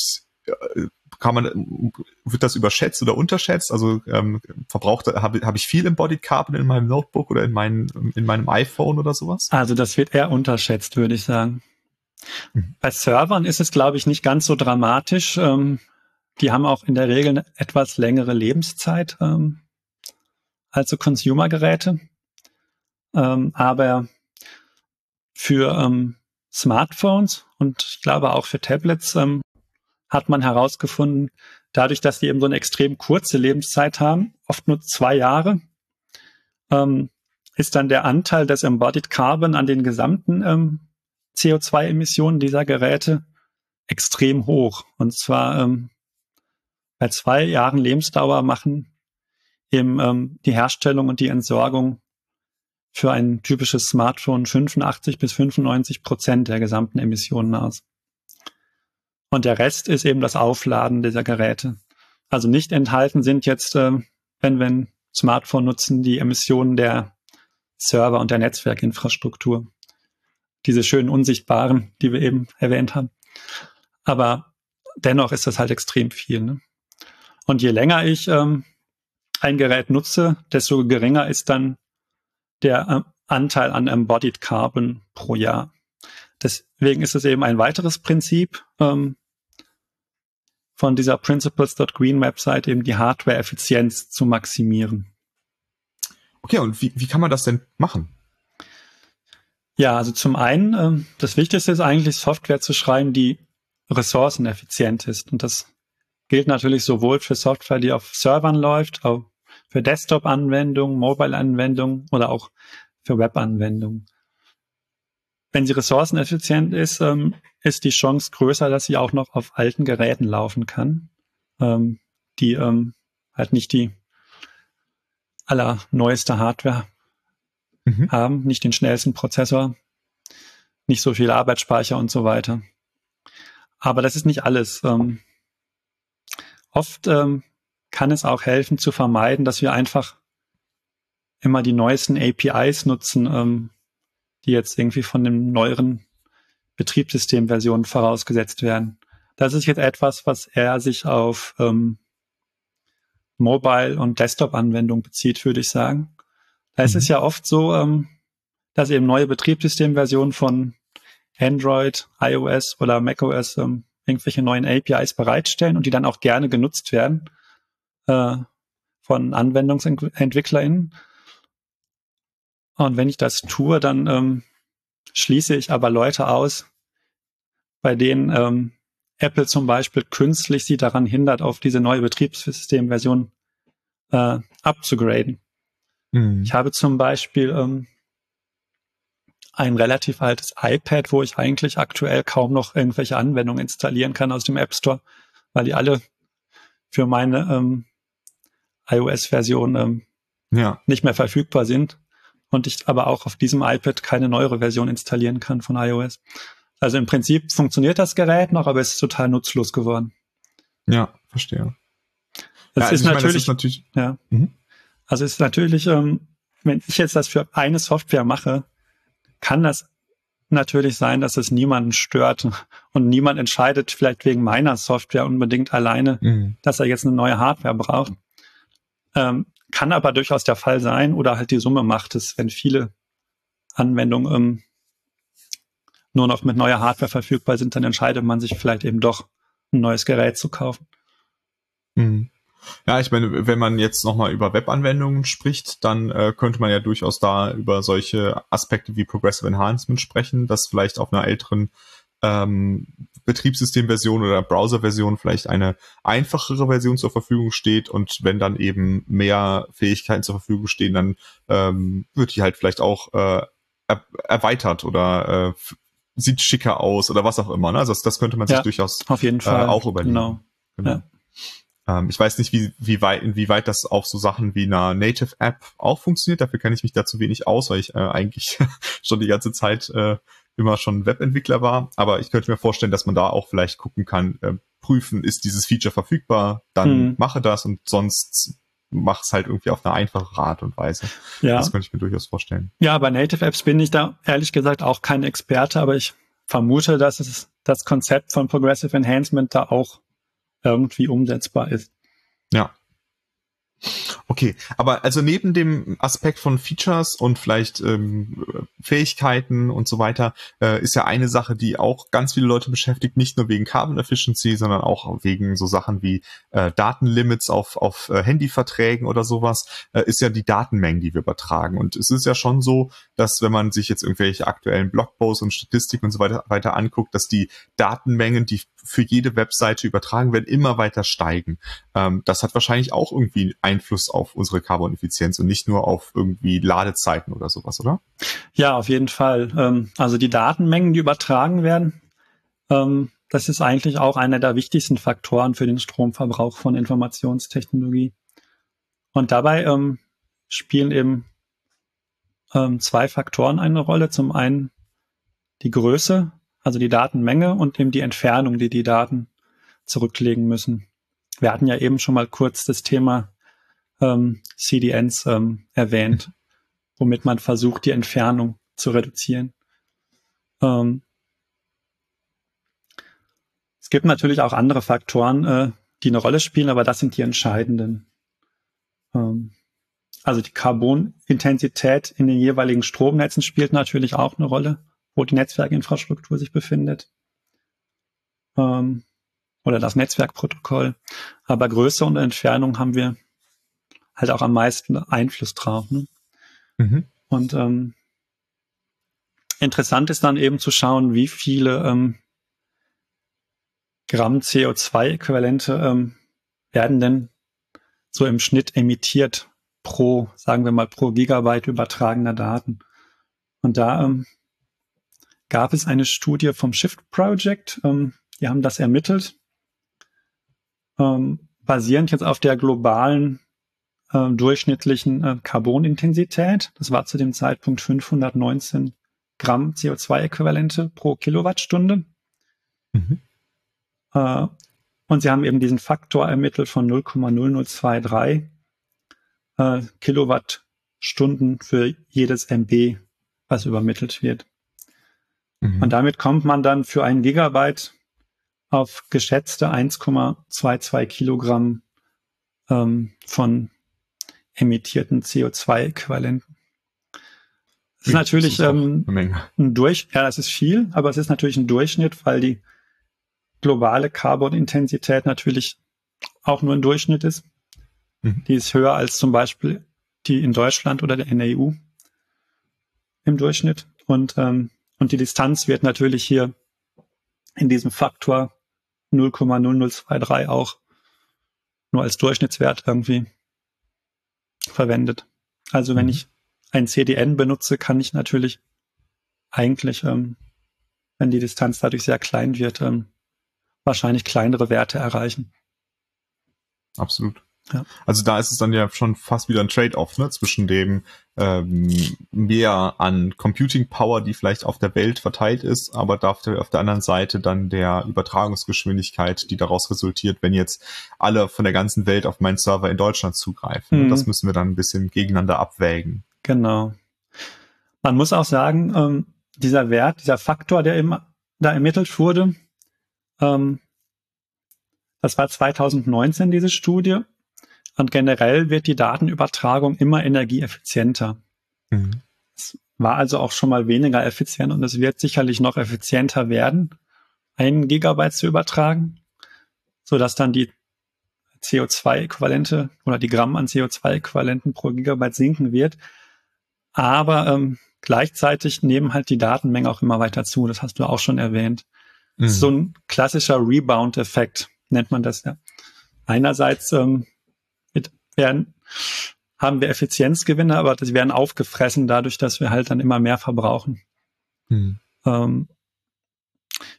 äh, kann man, wird das überschätzt oder unterschätzt? Also ähm, verbraucht, habe hab ich viel Embodied Carbon in meinem Notebook oder in, mein, in meinem iPhone oder sowas? Also das wird eher unterschätzt, würde ich sagen. Mhm. Bei Servern ist es, glaube ich, nicht ganz so dramatisch. Ähm, die haben auch in der Regel eine etwas längere Lebenszeit ähm, als so Consumer-Geräte. Ähm, aber für ähm, Smartphones und ich glaube auch für Tablets ähm, hat man herausgefunden, dadurch, dass die eben so eine extrem kurze Lebenszeit haben, oft nur zwei Jahre, ähm, ist dann der Anteil des Embodied Carbon an den gesamten ähm, CO2-Emissionen dieser Geräte extrem hoch. Und zwar ähm, bei zwei Jahren Lebensdauer machen eben ähm, die Herstellung und die Entsorgung für ein typisches Smartphone 85 bis 95 Prozent der gesamten Emissionen aus. Und der Rest ist eben das Aufladen dieser Geräte. Also nicht enthalten sind jetzt, äh, wenn wir ein Smartphone nutzen, die Emissionen der Server und der Netzwerkinfrastruktur. Diese schönen unsichtbaren, die wir eben erwähnt haben. Aber dennoch ist das halt extrem viel. Ne? Und je länger ich ähm, ein Gerät nutze, desto geringer ist dann der äh, Anteil an Embodied Carbon pro Jahr. Deswegen ist es eben ein weiteres Prinzip, ähm, von dieser Principles.green Website eben die Hardware-Effizienz zu maximieren. Okay, und wie, wie kann man das denn machen? Ja, also zum einen, äh, das Wichtigste ist eigentlich Software zu schreiben, die ressourceneffizient ist. Und das gilt natürlich sowohl für Software, die auf Servern läuft, auch für Desktop-Anwendungen, Mobile-Anwendungen oder auch für Web-Anwendungen. Wenn sie ressourceneffizient ist, ähm, ist die Chance größer, dass sie auch noch auf alten Geräten laufen kann, ähm, die ähm, halt nicht die allerneueste Hardware mhm. haben, nicht den schnellsten Prozessor, nicht so viel Arbeitsspeicher und so weiter. Aber das ist nicht alles. Ähm, oft ähm, kann es auch helfen zu vermeiden, dass wir einfach immer die neuesten APIs nutzen, ähm, die jetzt irgendwie von den neueren Betriebssystemversionen vorausgesetzt werden. Das ist jetzt etwas, was er sich auf ähm, Mobile- und Desktop-Anwendungen bezieht, würde ich sagen. Da ist es mhm. ja oft so, ähm, dass eben neue Betriebssystemversionen von Android, iOS oder macOS ähm, irgendwelche neuen APIs bereitstellen und die dann auch gerne genutzt werden äh, von AnwendungsentwicklerInnen. Und wenn ich das tue, dann ähm, schließe ich aber Leute aus, bei denen ähm, Apple zum Beispiel künstlich sie daran hindert, auf diese neue Betriebssystemversion äh, abzugraden. Mhm. Ich habe zum Beispiel ähm, ein relativ altes iPad, wo ich eigentlich aktuell kaum noch irgendwelche Anwendungen installieren kann aus dem App Store, weil die alle für meine ähm, iOS-Version ähm, ja. nicht mehr verfügbar sind und ich aber auch auf diesem iPad keine neuere Version installieren kann von iOS. Also im Prinzip funktioniert das Gerät noch, aber es ist total nutzlos geworden. Ja, verstehe. Das ja, also ist, natürlich, meine, das ist natürlich, ja. Mhm. Also es ist natürlich, ähm, wenn ich jetzt das für eine Software mache, kann das natürlich sein, dass es niemanden stört und niemand entscheidet vielleicht wegen meiner Software unbedingt alleine, mhm. dass er jetzt eine neue Hardware braucht. Ähm, kann aber durchaus der Fall sein oder halt die Summe macht es, wenn viele Anwendungen ähm, nur noch mit neuer Hardware verfügbar sind, dann entscheidet man sich vielleicht eben doch ein neues Gerät zu kaufen. Mhm. Ja, ich meine, wenn man jetzt nochmal über Webanwendungen spricht, dann äh, könnte man ja durchaus da über solche Aspekte wie Progressive Enhancement sprechen, dass vielleicht auf einer älteren ähm, Betriebssystemversion oder Browserversion vielleicht eine einfachere Version zur Verfügung steht und wenn dann eben mehr Fähigkeiten zur Verfügung stehen, dann ähm, wird die halt vielleicht auch äh, er erweitert oder äh, sieht schicker aus oder was auch immer. Ne? Also das, das könnte man sich ja, durchaus auf jeden Fall. Äh, auch überlegen. Genau. genau. Ja. Ähm, ich weiß nicht, wie, wie weit, inwieweit das auf so Sachen wie einer Native App auch funktioniert. Dafür kenne ich mich da zu wenig aus, weil ich äh, eigentlich schon die ganze Zeit äh, immer schon Webentwickler war. Aber ich könnte mir vorstellen, dass man da auch vielleicht gucken kann, äh, prüfen, ist dieses Feature verfügbar, dann mhm. mache das und sonst mach es halt irgendwie auf eine einfache Art und Weise. Ja. Das könnte ich mir durchaus vorstellen. Ja, bei Native Apps bin ich da ehrlich gesagt auch kein Experte, aber ich vermute, dass es das Konzept von Progressive Enhancement da auch irgendwie umsetzbar ist. Ja. Okay, aber also neben dem Aspekt von Features und vielleicht ähm, Fähigkeiten und so weiter, äh, ist ja eine Sache, die auch ganz viele Leute beschäftigt, nicht nur wegen Carbon Efficiency, sondern auch wegen so Sachen wie äh, Datenlimits auf, auf äh, Handyverträgen oder sowas, äh, ist ja die Datenmengen, die wir übertragen. Und es ist ja schon so, dass wenn man sich jetzt irgendwelche aktuellen Blogposts und Statistiken und so weiter, weiter anguckt, dass die Datenmengen, die für jede Webseite übertragen werden, immer weiter steigen. Ähm, das hat wahrscheinlich auch irgendwie Einfluss auf unsere Carbon-Effizienz und nicht nur auf irgendwie Ladezeiten oder sowas, oder? Ja, auf jeden Fall. Ähm, also die Datenmengen, die übertragen werden, ähm, das ist eigentlich auch einer der wichtigsten Faktoren für den Stromverbrauch von Informationstechnologie. Und dabei ähm, spielen eben ähm, zwei Faktoren eine Rolle. Zum einen die Größe also die Datenmenge und eben die Entfernung, die die Daten zurücklegen müssen. Wir hatten ja eben schon mal kurz das Thema ähm, CDNs ähm, erwähnt, womit man versucht, die Entfernung zu reduzieren. Ähm, es gibt natürlich auch andere Faktoren, äh, die eine Rolle spielen, aber das sind die entscheidenden. Ähm, also die Carbonintensität in den jeweiligen Stromnetzen spielt natürlich auch eine Rolle wo die Netzwerkinfrastruktur sich befindet. Ähm, oder das Netzwerkprotokoll. Aber Größe und Entfernung haben wir halt auch am meisten Einfluss drauf. Ne? Mhm. Und ähm, interessant ist dann eben zu schauen, wie viele ähm, Gramm CO2-Äquivalente ähm, werden denn so im Schnitt emittiert pro, sagen wir mal, pro Gigabyte übertragener Daten. Und da ähm, gab es eine Studie vom Shift Project. Ähm, die haben das ermittelt, ähm, basierend jetzt auf der globalen äh, durchschnittlichen äh, Carbonintensität. Das war zu dem Zeitpunkt 519 Gramm CO2-Äquivalente pro Kilowattstunde. Mhm. Äh, und sie haben eben diesen Faktor ermittelt von 0,0023 äh, Kilowattstunden für jedes MB, was übermittelt wird. Mhm. Und damit kommt man dann für ein Gigabyte auf geschätzte 1,22 Kilogramm ähm, von emittierten CO2-Äquivalenten. Das ist natürlich das ist ähm, ein Durch, ja, das ist viel, aber es ist natürlich ein Durchschnitt, weil die globale Carbon-Intensität natürlich auch nur ein Durchschnitt ist. Mhm. Die ist höher als zum Beispiel die in Deutschland oder in der EU im Durchschnitt. Und, ähm, und die Distanz wird natürlich hier in diesem Faktor 0,0023 auch nur als Durchschnittswert irgendwie verwendet. Also wenn mhm. ich ein CDN benutze, kann ich natürlich eigentlich, ähm, wenn die Distanz dadurch sehr klein wird, ähm, wahrscheinlich kleinere Werte erreichen. Absolut. Ja. Also da ist es dann ja schon fast wieder ein Trade-off ne, zwischen dem ähm, mehr an Computing Power, die vielleicht auf der Welt verteilt ist, aber dafür auf der anderen Seite dann der Übertragungsgeschwindigkeit, die daraus resultiert, wenn jetzt alle von der ganzen Welt auf meinen Server in Deutschland zugreifen. Mhm. Das müssen wir dann ein bisschen gegeneinander abwägen. Genau. Man muss auch sagen, ähm, dieser Wert, dieser Faktor, der eben da ermittelt wurde, ähm, das war 2019 diese Studie und generell wird die Datenübertragung immer energieeffizienter. Mhm. Es war also auch schon mal weniger effizient und es wird sicherlich noch effizienter werden, einen Gigabyte zu übertragen, so dass dann die CO2-Äquivalente oder die Gramm an CO2-Äquivalenten pro Gigabyte sinken wird. Aber ähm, gleichzeitig nehmen halt die Datenmengen auch immer weiter zu. Das hast du auch schon erwähnt. Mhm. So ein klassischer Rebound-Effekt nennt man das ja. Einerseits ähm, werden, haben wir Effizienzgewinne, aber die werden aufgefressen dadurch, dass wir halt dann immer mehr verbrauchen. Hm. Ähm,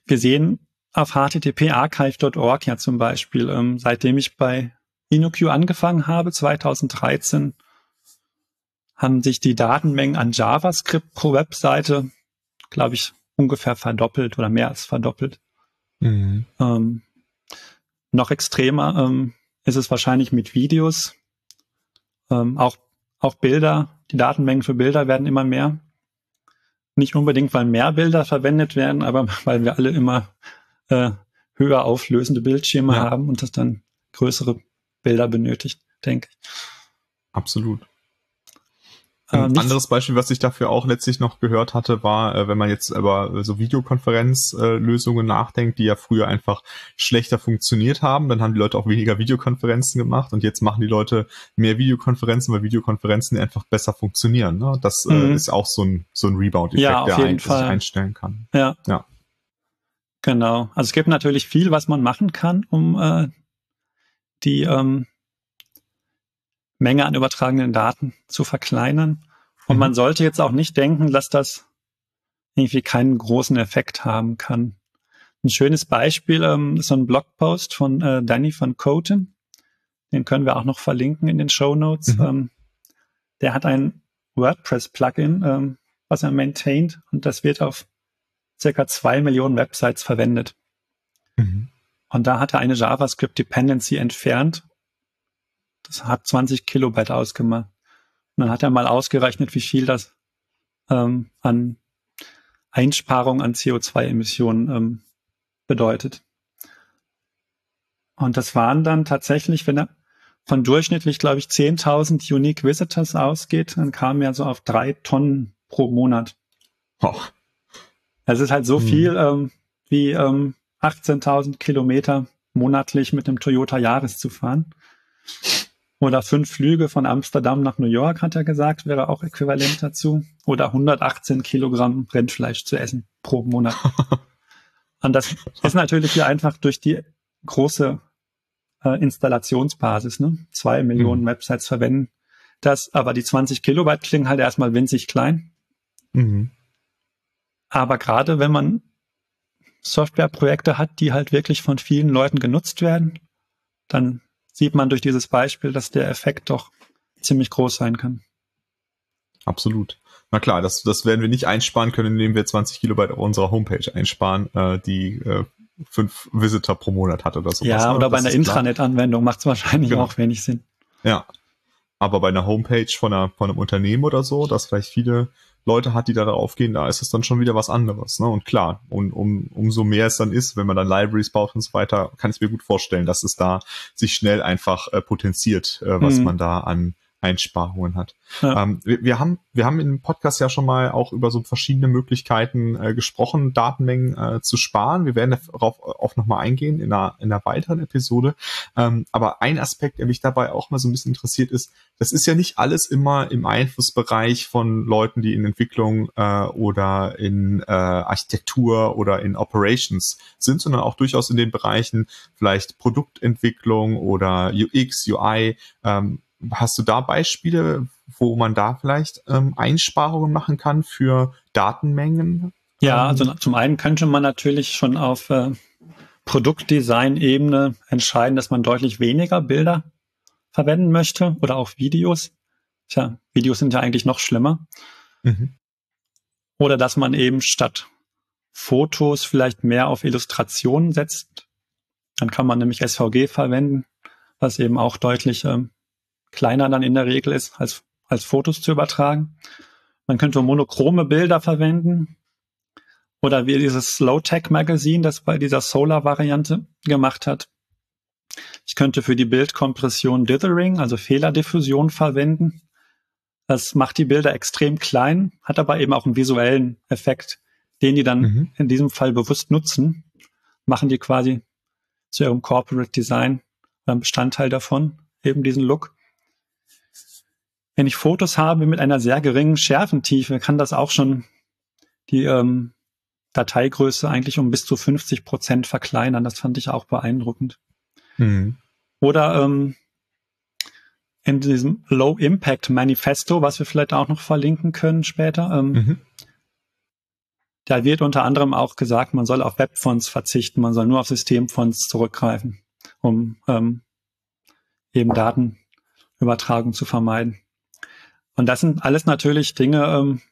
wir sehen auf http-archive.org ja zum Beispiel, ähm, seitdem ich bei InnoQ angefangen habe, 2013, haben sich die Datenmengen an JavaScript pro Webseite, glaube ich, ungefähr verdoppelt oder mehr als verdoppelt. Mhm. Ähm, noch extremer ähm, ist es wahrscheinlich mit Videos. Ähm, auch, auch Bilder, die Datenmengen für Bilder werden immer mehr. Nicht unbedingt, weil mehr Bilder verwendet werden, aber weil wir alle immer äh, höher auflösende Bildschirme ja. haben und das dann größere Bilder benötigt, denke ich. Absolut. Ein äh, anderes Beispiel, was ich dafür auch letztlich noch gehört hatte, war, äh, wenn man jetzt über so Videokonferenzlösungen nachdenkt, die ja früher einfach schlechter funktioniert haben, dann haben die Leute auch weniger Videokonferenzen gemacht und jetzt machen die Leute mehr Videokonferenzen, weil Videokonferenzen einfach besser funktionieren. Ne? Das äh, mhm. ist auch so ein, so ein Rebound-Effekt, ja, der ein, sich einstellen kann. Ja. ja. Genau. Also es gibt natürlich viel, was man machen kann, um äh, die ähm, Menge an übertragenen Daten zu verkleinern. Und mhm. man sollte jetzt auch nicht denken, dass das irgendwie keinen großen Effekt haben kann. Ein schönes Beispiel ähm, ist so ein Blogpost von äh, Danny von Coten. Den können wir auch noch verlinken in den Show Notes. Mhm. Ähm, der hat ein WordPress-Plugin, ähm, was er maintaint und das wird auf circa zwei Millionen Websites verwendet. Mhm. Und da hat er eine JavaScript Dependency entfernt das hat 20 Kilobyte ausgemacht. Und dann hat er mal ausgerechnet, wie viel das ähm, an Einsparung an CO2-Emissionen ähm, bedeutet. Und das waren dann tatsächlich, wenn er von durchschnittlich, glaube ich, 10.000 Unique Visitors ausgeht, dann kam er so auf drei Tonnen pro Monat. Oh. Das ist halt so hm. viel ähm, wie ähm, 18.000 Kilometer monatlich mit einem Toyota Yaris zu fahren. Oder fünf Flüge von Amsterdam nach New York, hat er gesagt, wäre auch äquivalent dazu. Oder 118 Kilogramm Rindfleisch zu essen pro Monat. Und das ist natürlich hier einfach durch die große äh, Installationsbasis, ne? Zwei Millionen mhm. Websites verwenden das, aber die 20 Kilobyte klingen halt erstmal winzig klein. Mhm. Aber gerade wenn man Softwareprojekte hat, die halt wirklich von vielen Leuten genutzt werden, dann sieht man durch dieses Beispiel, dass der Effekt doch ziemlich groß sein kann. Absolut. Na klar, das, das werden wir nicht einsparen können, indem wir 20 Kilobyte auf unserer Homepage einsparen, äh, die äh, fünf Visitor pro Monat hat oder so. Ja, ne? oder bei einer Intranet-Anwendung macht es wahrscheinlich genau. auch wenig Sinn. Ja. Aber bei einer Homepage von, einer, von einem Unternehmen oder so, das vielleicht viele Leute hat, die da drauf gehen, da ist es dann schon wieder was anderes. Ne? Und klar, und um, umso mehr es dann ist, wenn man dann Libraries baut und so weiter, kann ich mir gut vorstellen, dass es da sich schnell einfach äh, potenziert, äh, was mhm. man da an Einsparungen hat. Ja. Ähm, wir, wir, haben, wir haben im Podcast ja schon mal auch über so verschiedene Möglichkeiten äh, gesprochen, Datenmengen äh, zu sparen. Wir werden darauf auch nochmal eingehen in einer, in einer weiteren Episode. Ähm, aber ein Aspekt, der mich dabei auch mal so ein bisschen interessiert ist, das ist ja nicht alles immer im Einflussbereich von Leuten, die in Entwicklung äh, oder in äh, Architektur oder in Operations sind, sondern auch durchaus in den Bereichen vielleicht Produktentwicklung oder UX, UI. Ähm, Hast du da Beispiele, wo man da vielleicht ähm, Einsparungen machen kann für Datenmengen? Ja, ähm, also zum einen könnte man natürlich schon auf äh, Produktdesign-Ebene entscheiden, dass man deutlich weniger Bilder verwenden möchte oder auch Videos. Tja, Videos sind ja eigentlich noch schlimmer. Mhm. Oder dass man eben statt Fotos vielleicht mehr auf Illustrationen setzt. Dann kann man nämlich SVG verwenden, was eben auch deutlich ähm, kleiner dann in der Regel ist, als, als Fotos zu übertragen. Man könnte monochrome Bilder verwenden oder wie dieses Low-Tech Magazine, das bei dieser Solar-Variante gemacht hat. Ich könnte für die Bildkompression Dithering, also Fehlerdiffusion verwenden. Das macht die Bilder extrem klein, hat aber eben auch einen visuellen Effekt, den die dann mhm. in diesem Fall bewusst nutzen, machen die quasi zu ihrem Corporate Design ein Bestandteil davon, eben diesen Look. Wenn ich Fotos habe mit einer sehr geringen Schärfentiefe, kann das auch schon die ähm, Dateigröße eigentlich um bis zu 50 Prozent verkleinern. Das fand ich auch beeindruckend. Mhm. Oder ähm, in diesem Low Impact Manifesto, was wir vielleicht auch noch verlinken können später, ähm, mhm. da wird unter anderem auch gesagt, man soll auf Webfonts verzichten, man soll nur auf Systemfonts zurückgreifen, um ähm, eben Datenübertragung zu vermeiden. Und das sind alles natürlich Dinge, ähm,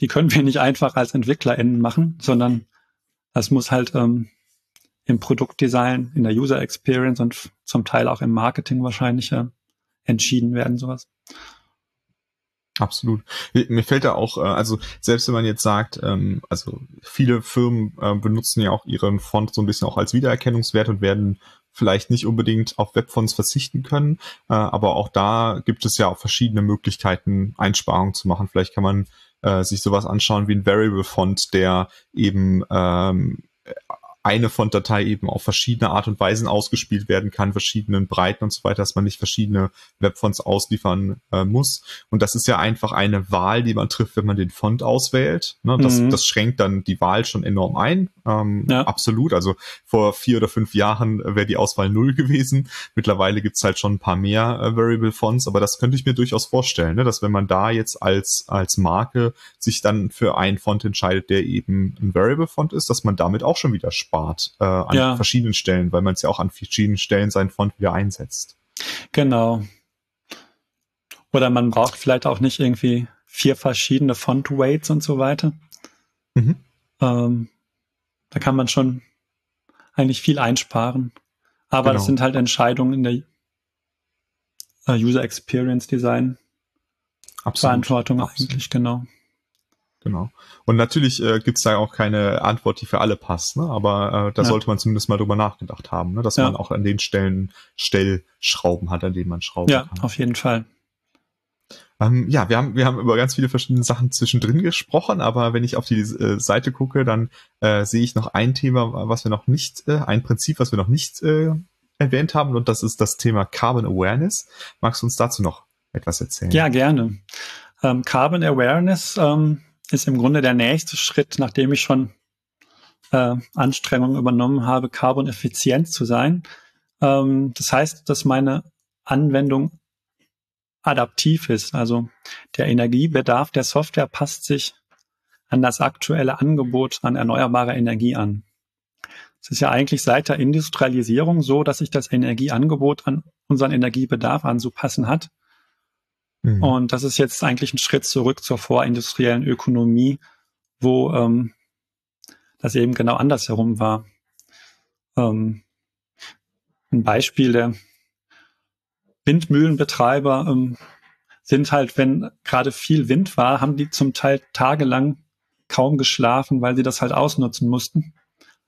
die können wir nicht einfach als EntwicklerInnen machen, sondern das muss halt ähm, im Produktdesign, in der User Experience und zum Teil auch im Marketing wahrscheinlich äh, entschieden werden, sowas. Absolut. Mir fällt da auch, äh, also selbst wenn man jetzt sagt, ähm, also viele Firmen äh, benutzen ja auch ihren Font so ein bisschen auch als Wiedererkennungswert und werden vielleicht nicht unbedingt auf Webfonts verzichten können, äh, aber auch da gibt es ja auch verschiedene Möglichkeiten, Einsparungen zu machen. Vielleicht kann man äh, sich sowas anschauen wie ein Variable Font, der eben ähm, eine Font-Datei eben auf verschiedene Art und Weisen ausgespielt werden kann, verschiedenen Breiten und so weiter, dass man nicht verschiedene Webfonts ausliefern äh, muss. Und das ist ja einfach eine Wahl, die man trifft, wenn man den Font auswählt. Ne? Das, mhm. das schränkt dann die Wahl schon enorm ein. Ähm, ja. Absolut. Also vor vier oder fünf Jahren wäre die Auswahl null gewesen. Mittlerweile gibt's halt schon ein paar mehr äh, Variable Fonts, aber das könnte ich mir durchaus vorstellen, ne? dass wenn man da jetzt als, als Marke sich dann für einen Font entscheidet, der eben ein Variable Font ist, dass man damit auch schon wieder spart äh, an ja. verschiedenen Stellen, weil man es ja auch an verschiedenen Stellen seinen Font wieder einsetzt. Genau. Oder man braucht vielleicht auch nicht irgendwie vier verschiedene Font-Weights und so weiter. Mhm. Ähm, da kann man schon eigentlich viel einsparen. Aber genau. das sind halt Entscheidungen in der äh, User Experience Design. Absolut. Verantwortung Absolut. eigentlich, genau. Genau. Und natürlich äh, gibt da auch keine Antwort, die für alle passt, ne? aber äh, da ja. sollte man zumindest mal drüber nachgedacht haben, ne? dass ja. man auch an den Stellen Stellschrauben hat, an denen man schrauben ja, kann. Ja, auf jeden Fall. Ähm, ja, wir haben, wir haben über ganz viele verschiedene Sachen zwischendrin gesprochen, aber wenn ich auf die äh, Seite gucke, dann äh, sehe ich noch ein Thema, was wir noch nicht, äh, ein Prinzip, was wir noch nicht äh, erwähnt haben, und das ist das Thema Carbon Awareness. Magst du uns dazu noch etwas erzählen? Ja, gerne. Ähm, Carbon Awareness ähm, ist im Grunde der nächste Schritt, nachdem ich schon äh, Anstrengungen übernommen habe, Carbon effizient zu sein. Ähm, das heißt, dass meine Anwendung adaptiv ist. Also der Energiebedarf der Software passt sich an das aktuelle Angebot an erneuerbarer Energie an. Es ist ja eigentlich seit der Industrialisierung so, dass sich das Energieangebot an unseren Energiebedarf anzupassen hat. Mhm. Und das ist jetzt eigentlich ein Schritt zurück zur vorindustriellen Ökonomie, wo ähm, das eben genau andersherum war. Ähm, ein Beispiel der Windmühlenbetreiber ähm, sind halt, wenn gerade viel Wind war, haben die zum Teil tagelang kaum geschlafen, weil sie das halt ausnutzen mussten.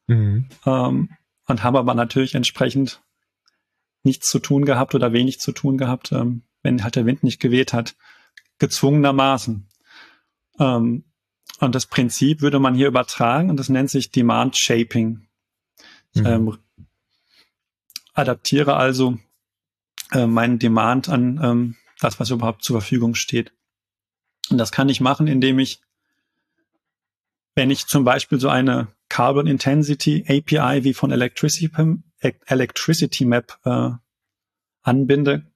Mhm. Ähm, und haben aber natürlich entsprechend nichts zu tun gehabt oder wenig zu tun gehabt, ähm, wenn halt der Wind nicht geweht hat, gezwungenermaßen. Ähm, und das Prinzip würde man hier übertragen und das nennt sich Demand Shaping. Mhm. ähm, adaptiere also äh, meinen Demand an ähm, das, was überhaupt zur Verfügung steht. Und das kann ich machen, indem ich, wenn ich zum Beispiel so eine Carbon Intensity API wie von Electricity, Electricity Map äh, anbinde,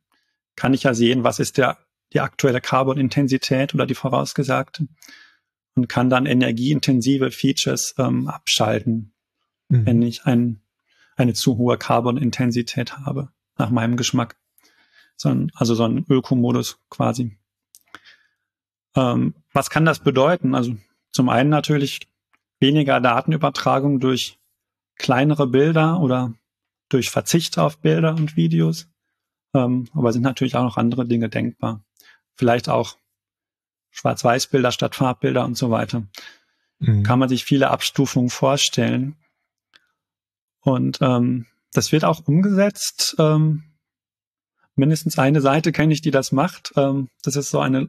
kann ich ja sehen, was ist der, die aktuelle Carbon Intensität oder die vorausgesagte und kann dann energieintensive Features ähm, abschalten, mhm. wenn ich ein, eine zu hohe Carbon-Intensität habe, nach meinem Geschmack. So ein, also so ein Ökomodus quasi. Ähm, was kann das bedeuten? Also zum einen natürlich weniger Datenübertragung durch kleinere Bilder oder durch Verzicht auf Bilder und Videos. Ähm, aber sind natürlich auch noch andere Dinge denkbar. Vielleicht auch Schwarz-Weiß-Bilder statt Farbbilder und so weiter. Mhm. Kann man sich viele Abstufungen vorstellen. Und ähm, das wird auch umgesetzt. Ähm, mindestens eine Seite kenne ich, die das macht. Ähm, das ist so eine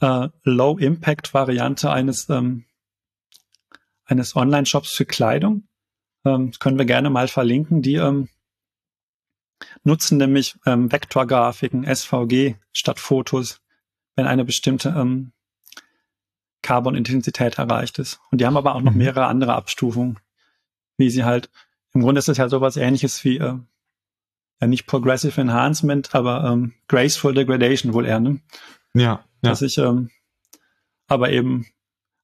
äh, Low-Impact-Variante eines, ähm, eines Online-Shops für Kleidung. Ähm, das können wir gerne mal verlinken. Die ähm, nutzen nämlich ähm, Vektorgrafiken, SVG statt Fotos wenn eine bestimmte ähm, Carbon-Intensität erreicht ist. Und die haben aber auch noch mhm. mehrere andere Abstufungen, wie sie halt, im Grunde ist es ja sowas ähnliches wie, äh, ja nicht Progressive Enhancement, aber ähm, Graceful Degradation wohl eher, ne? Ja. ja. Dass ich aber eben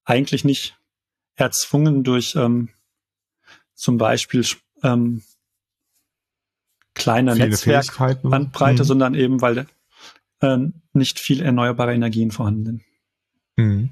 eigentlich nicht erzwungen durch zum Beispiel kleine Netzwerkbandbreite, mhm. sondern eben, weil äh, nicht viel erneuerbare Energien vorhanden sind. Mhm.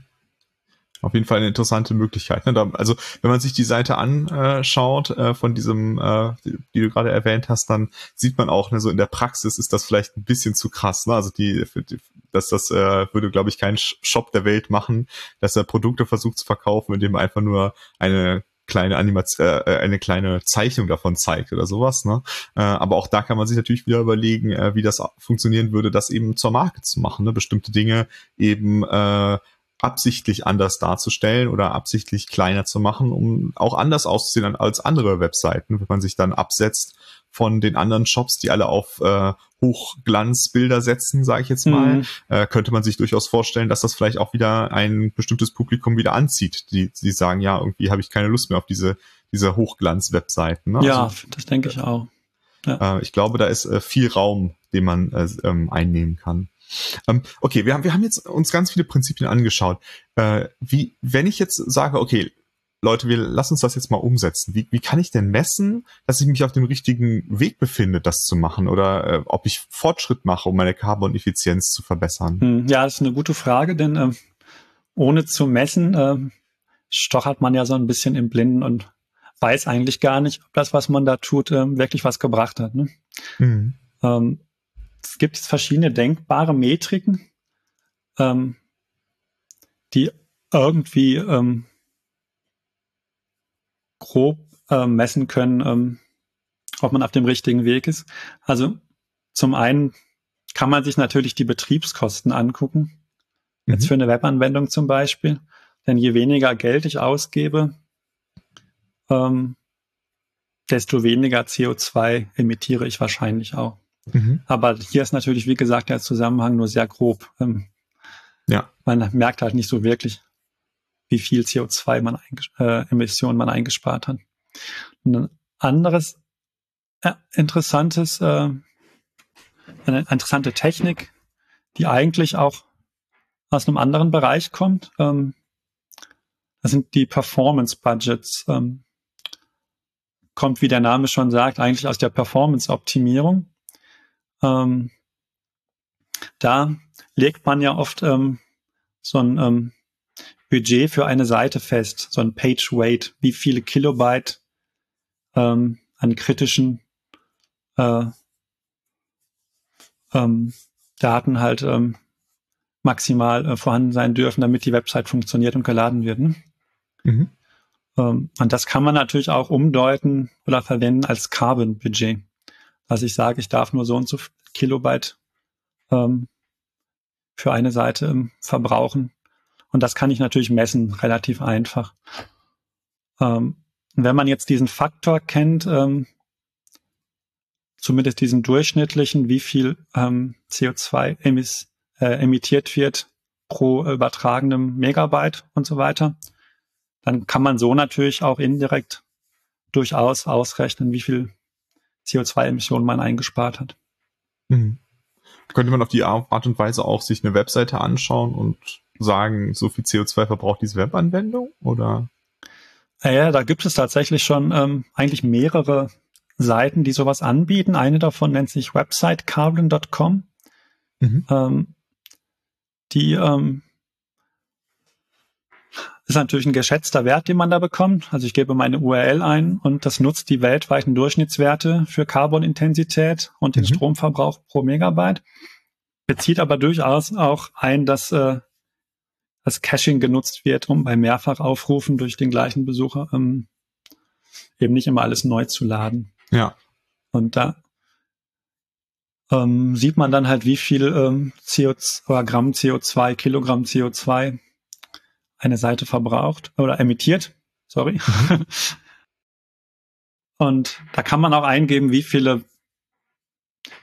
Auf jeden Fall eine interessante Möglichkeit. Ne? Da, also wenn man sich die Seite anschaut äh, von diesem, äh, die, die, du gerade erwähnt hast, dann sieht man auch, ne, so in der Praxis ist das vielleicht ein bisschen zu krass. Ne? Also die, die dass das äh, würde, glaube ich, kein Shop der Welt machen, dass er Produkte versucht zu verkaufen, indem er einfach nur eine kleine Animation, äh, äh, eine kleine Zeichnung davon zeigt oder sowas. Ne? Äh, aber auch da kann man sich natürlich wieder überlegen, äh, wie das funktionieren würde, das eben zur Marke zu machen. Ne? Bestimmte Dinge eben äh, absichtlich anders darzustellen oder absichtlich kleiner zu machen, um auch anders auszusehen als andere Webseiten, wenn man sich dann absetzt von den anderen Shops, die alle auf äh, Hochglanzbilder setzen, sage ich jetzt mal, mhm. äh, könnte man sich durchaus vorstellen, dass das vielleicht auch wieder ein bestimmtes Publikum wieder anzieht, die, die sagen, ja, irgendwie habe ich keine Lust mehr auf diese, diese Hochglanz-Webseiten. Ne? Ja, also, das denke ich auch. Ja. Äh, ich glaube, da ist äh, viel Raum, den man äh, ähm, einnehmen kann. Ähm, okay, wir haben, wir haben jetzt uns ganz viele Prinzipien angeschaut. Äh, wie, wenn ich jetzt sage, okay, Leute, wir lassen uns das jetzt mal umsetzen. Wie, wie kann ich denn messen, dass ich mich auf dem richtigen Weg befinde, das zu machen oder äh, ob ich Fortschritt mache, um meine Carbon-Effizienz zu verbessern? Hm, ja, das ist eine gute Frage, denn äh, ohne zu messen äh, stochert man ja so ein bisschen im Blinden und weiß eigentlich gar nicht, ob das, was man da tut, äh, wirklich was gebracht hat. Ne? Mhm. Ähm, es gibt verschiedene denkbare Metriken, ähm, die irgendwie ähm, grob äh, messen können, ähm, ob man auf dem richtigen Weg ist. Also zum einen kann man sich natürlich die Betriebskosten angucken. Mhm. Jetzt für eine Webanwendung zum Beispiel. Denn je weniger Geld ich ausgebe, ähm, desto weniger CO2 emittiere ich wahrscheinlich auch. Mhm. Aber hier ist natürlich, wie gesagt, der Zusammenhang nur sehr grob. Ähm, ja. Man merkt halt nicht so wirklich, wie viel CO2 man äh, Emissionen man eingespart hat. Und ein anderes äh, interessantes, äh, eine interessante Technik, die eigentlich auch aus einem anderen Bereich kommt, ähm, das sind die Performance Budgets. Ähm, kommt, wie der Name schon sagt, eigentlich aus der Performance-Optimierung. Ähm, da legt man ja oft ähm, so ein ähm, Budget für eine Seite fest, so ein Page Weight, wie viele Kilobyte ähm, an kritischen äh, ähm, Daten halt ähm, maximal äh, vorhanden sein dürfen, damit die Website funktioniert und geladen wird. Ne? Mhm. Ähm, und das kann man natürlich auch umdeuten oder verwenden als Carbon-Budget. Also ich sage, ich darf nur so und so Kilobyte ähm, für eine Seite ähm, verbrauchen. Und das kann ich natürlich messen, relativ einfach. Ähm, wenn man jetzt diesen Faktor kennt, ähm, zumindest diesen durchschnittlichen, wie viel ähm, CO2 emis, äh, emittiert wird pro übertragenem Megabyte und so weiter, dann kann man so natürlich auch indirekt durchaus ausrechnen, wie viel CO2-Emissionen man eingespart hat. Mhm. Könnte man auf die Art und Weise auch sich eine Webseite anschauen und sagen, so viel CO2 verbraucht diese Webanwendung oder? Ja, da gibt es tatsächlich schon ähm, eigentlich mehrere Seiten, die sowas anbieten. Eine davon nennt sich websitecarbon.com. Mhm. Ähm, die ähm, ist natürlich ein geschätzter Wert, den man da bekommt. Also ich gebe meine URL ein und das nutzt die weltweiten Durchschnittswerte für Carbon-Intensität und den mhm. Stromverbrauch pro Megabyte. Bezieht aber durchaus auch ein, dass äh, das Caching genutzt wird, um bei Mehrfachaufrufen durch den gleichen Besucher ähm, eben nicht immer alles neu zu laden. Ja. Und da ähm, sieht man dann halt, wie viel ähm, CO2 oder Gramm CO2, Kilogramm CO2 eine Seite verbraucht oder emittiert. Sorry. Und da kann man auch eingeben, wie viele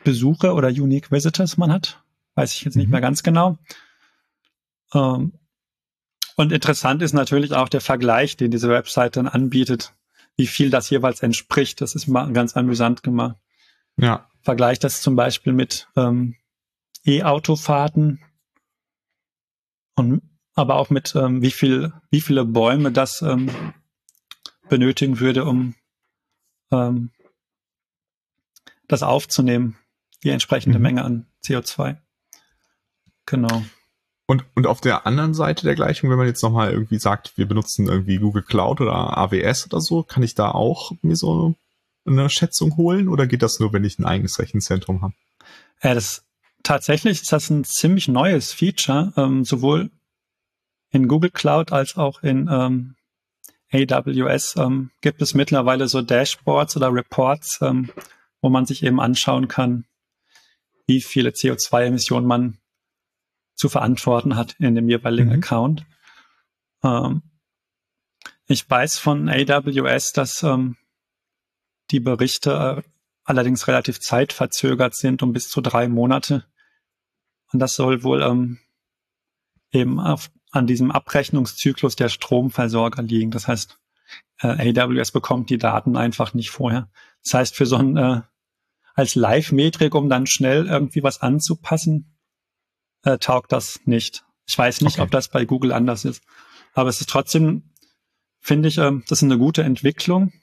Besucher oder Unique Visitors man hat. Weiß ich jetzt nicht mhm. mehr ganz genau. Ähm, und interessant ist natürlich auch der Vergleich, den diese Website dann anbietet, wie viel das jeweils entspricht. Das ist mal ganz amüsant gemacht. Ja. Vergleicht das zum Beispiel mit ähm, E-Autofahrten und aber auch mit ähm, wie viel, wie viele Bäume das ähm, benötigen würde, um ähm, das aufzunehmen, die entsprechende mhm. Menge an CO2. Genau. Und, und auf der anderen Seite der Gleichung, wenn man jetzt nochmal irgendwie sagt, wir benutzen irgendwie Google Cloud oder AWS oder so, kann ich da auch mir so eine Schätzung holen oder geht das nur, wenn ich ein eigenes Rechenzentrum habe? Ja, das tatsächlich ist das ein ziemlich neues Feature, ähm, sowohl in Google Cloud als auch in ähm, AWS ähm, gibt es mittlerweile so Dashboards oder Reports, ähm, wo man sich eben anschauen kann, wie viele CO2-Emissionen man zu verantworten hat in dem jeweiligen mhm. Account. Ähm, ich weiß von AWS, dass ähm, die Berichte äh, allerdings relativ zeitverzögert sind, um bis zu drei Monate. Und das soll wohl ähm, eben auf an diesem Abrechnungszyklus der Stromversorger liegen. Das heißt, äh, AWS bekommt die Daten einfach nicht vorher. Das heißt, für so ein äh, als Live-Metrik, um dann schnell irgendwie was anzupassen, äh, taugt das nicht. Ich weiß nicht, okay. ob das bei Google anders ist. Aber es ist trotzdem, finde ich, ähm, das ist eine gute Entwicklung,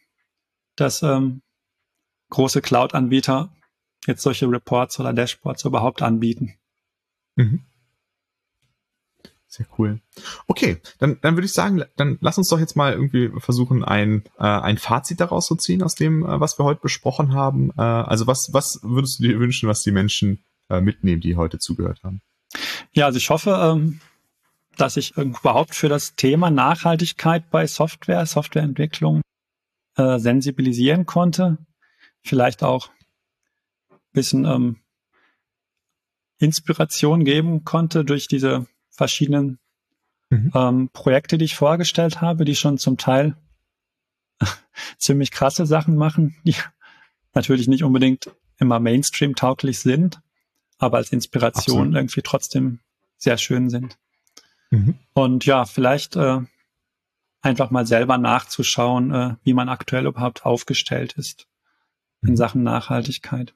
dass ähm, große Cloud-Anbieter jetzt solche Reports oder Dashboards überhaupt anbieten. Mhm. Sehr cool. Okay, dann, dann würde ich sagen, dann lass uns doch jetzt mal irgendwie versuchen, ein, äh, ein Fazit daraus zu ziehen aus dem, äh, was wir heute besprochen haben. Äh, also was, was würdest du dir wünschen, was die Menschen äh, mitnehmen, die heute zugehört haben? Ja, also ich hoffe, ähm, dass ich überhaupt für das Thema Nachhaltigkeit bei Software, Softwareentwicklung äh, sensibilisieren konnte. Vielleicht auch ein bisschen ähm, Inspiration geben konnte durch diese verschiedenen mhm. ähm, Projekte, die ich vorgestellt habe, die schon zum Teil ziemlich krasse Sachen machen, die natürlich nicht unbedingt immer Mainstream tauglich sind, aber als Inspiration Absolut. irgendwie trotzdem sehr schön sind. Mhm. Und ja, vielleicht äh, einfach mal selber nachzuschauen, äh, wie man aktuell überhaupt aufgestellt ist in mhm. Sachen Nachhaltigkeit.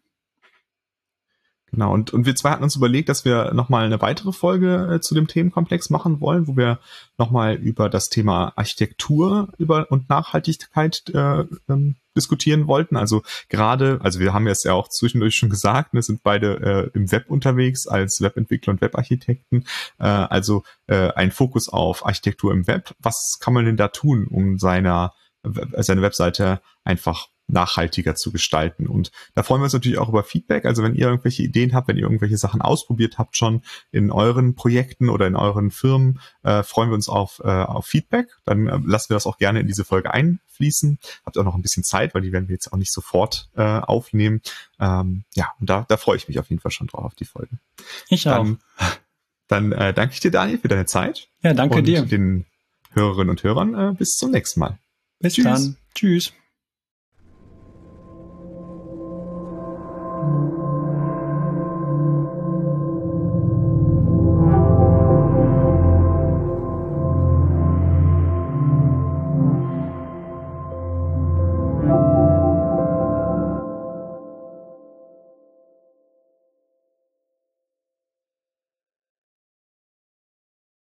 Genau, und, und wir zwei hatten uns überlegt, dass wir nochmal eine weitere Folge äh, zu dem Themenkomplex machen wollen, wo wir nochmal über das Thema Architektur über und Nachhaltigkeit äh, ähm, diskutieren wollten. Also gerade, also wir haben jetzt ja auch zwischendurch schon gesagt, wir sind beide äh, im Web unterwegs als Webentwickler und Webarchitekten. Äh, also äh, ein Fokus auf Architektur im Web. Was kann man denn da tun, um seiner seine Webseite einfach nachhaltiger zu gestalten. Und da freuen wir uns natürlich auch über Feedback. Also wenn ihr irgendwelche Ideen habt, wenn ihr irgendwelche Sachen ausprobiert habt schon in euren Projekten oder in euren Firmen, äh, freuen wir uns auf, äh, auf Feedback. Dann äh, lassen wir das auch gerne in diese Folge einfließen. Habt auch noch ein bisschen Zeit, weil die werden wir jetzt auch nicht sofort äh, aufnehmen. Ähm, ja, und da, da freue ich mich auf jeden Fall schon drauf auf die Folge. Ich dann, auch. Dann äh, danke ich dir, Daniel, für deine Zeit. Ja, danke und dir. den Hörerinnen und Hörern äh, bis zum nächsten Mal. Bis Tschüss. dann. Tschüss.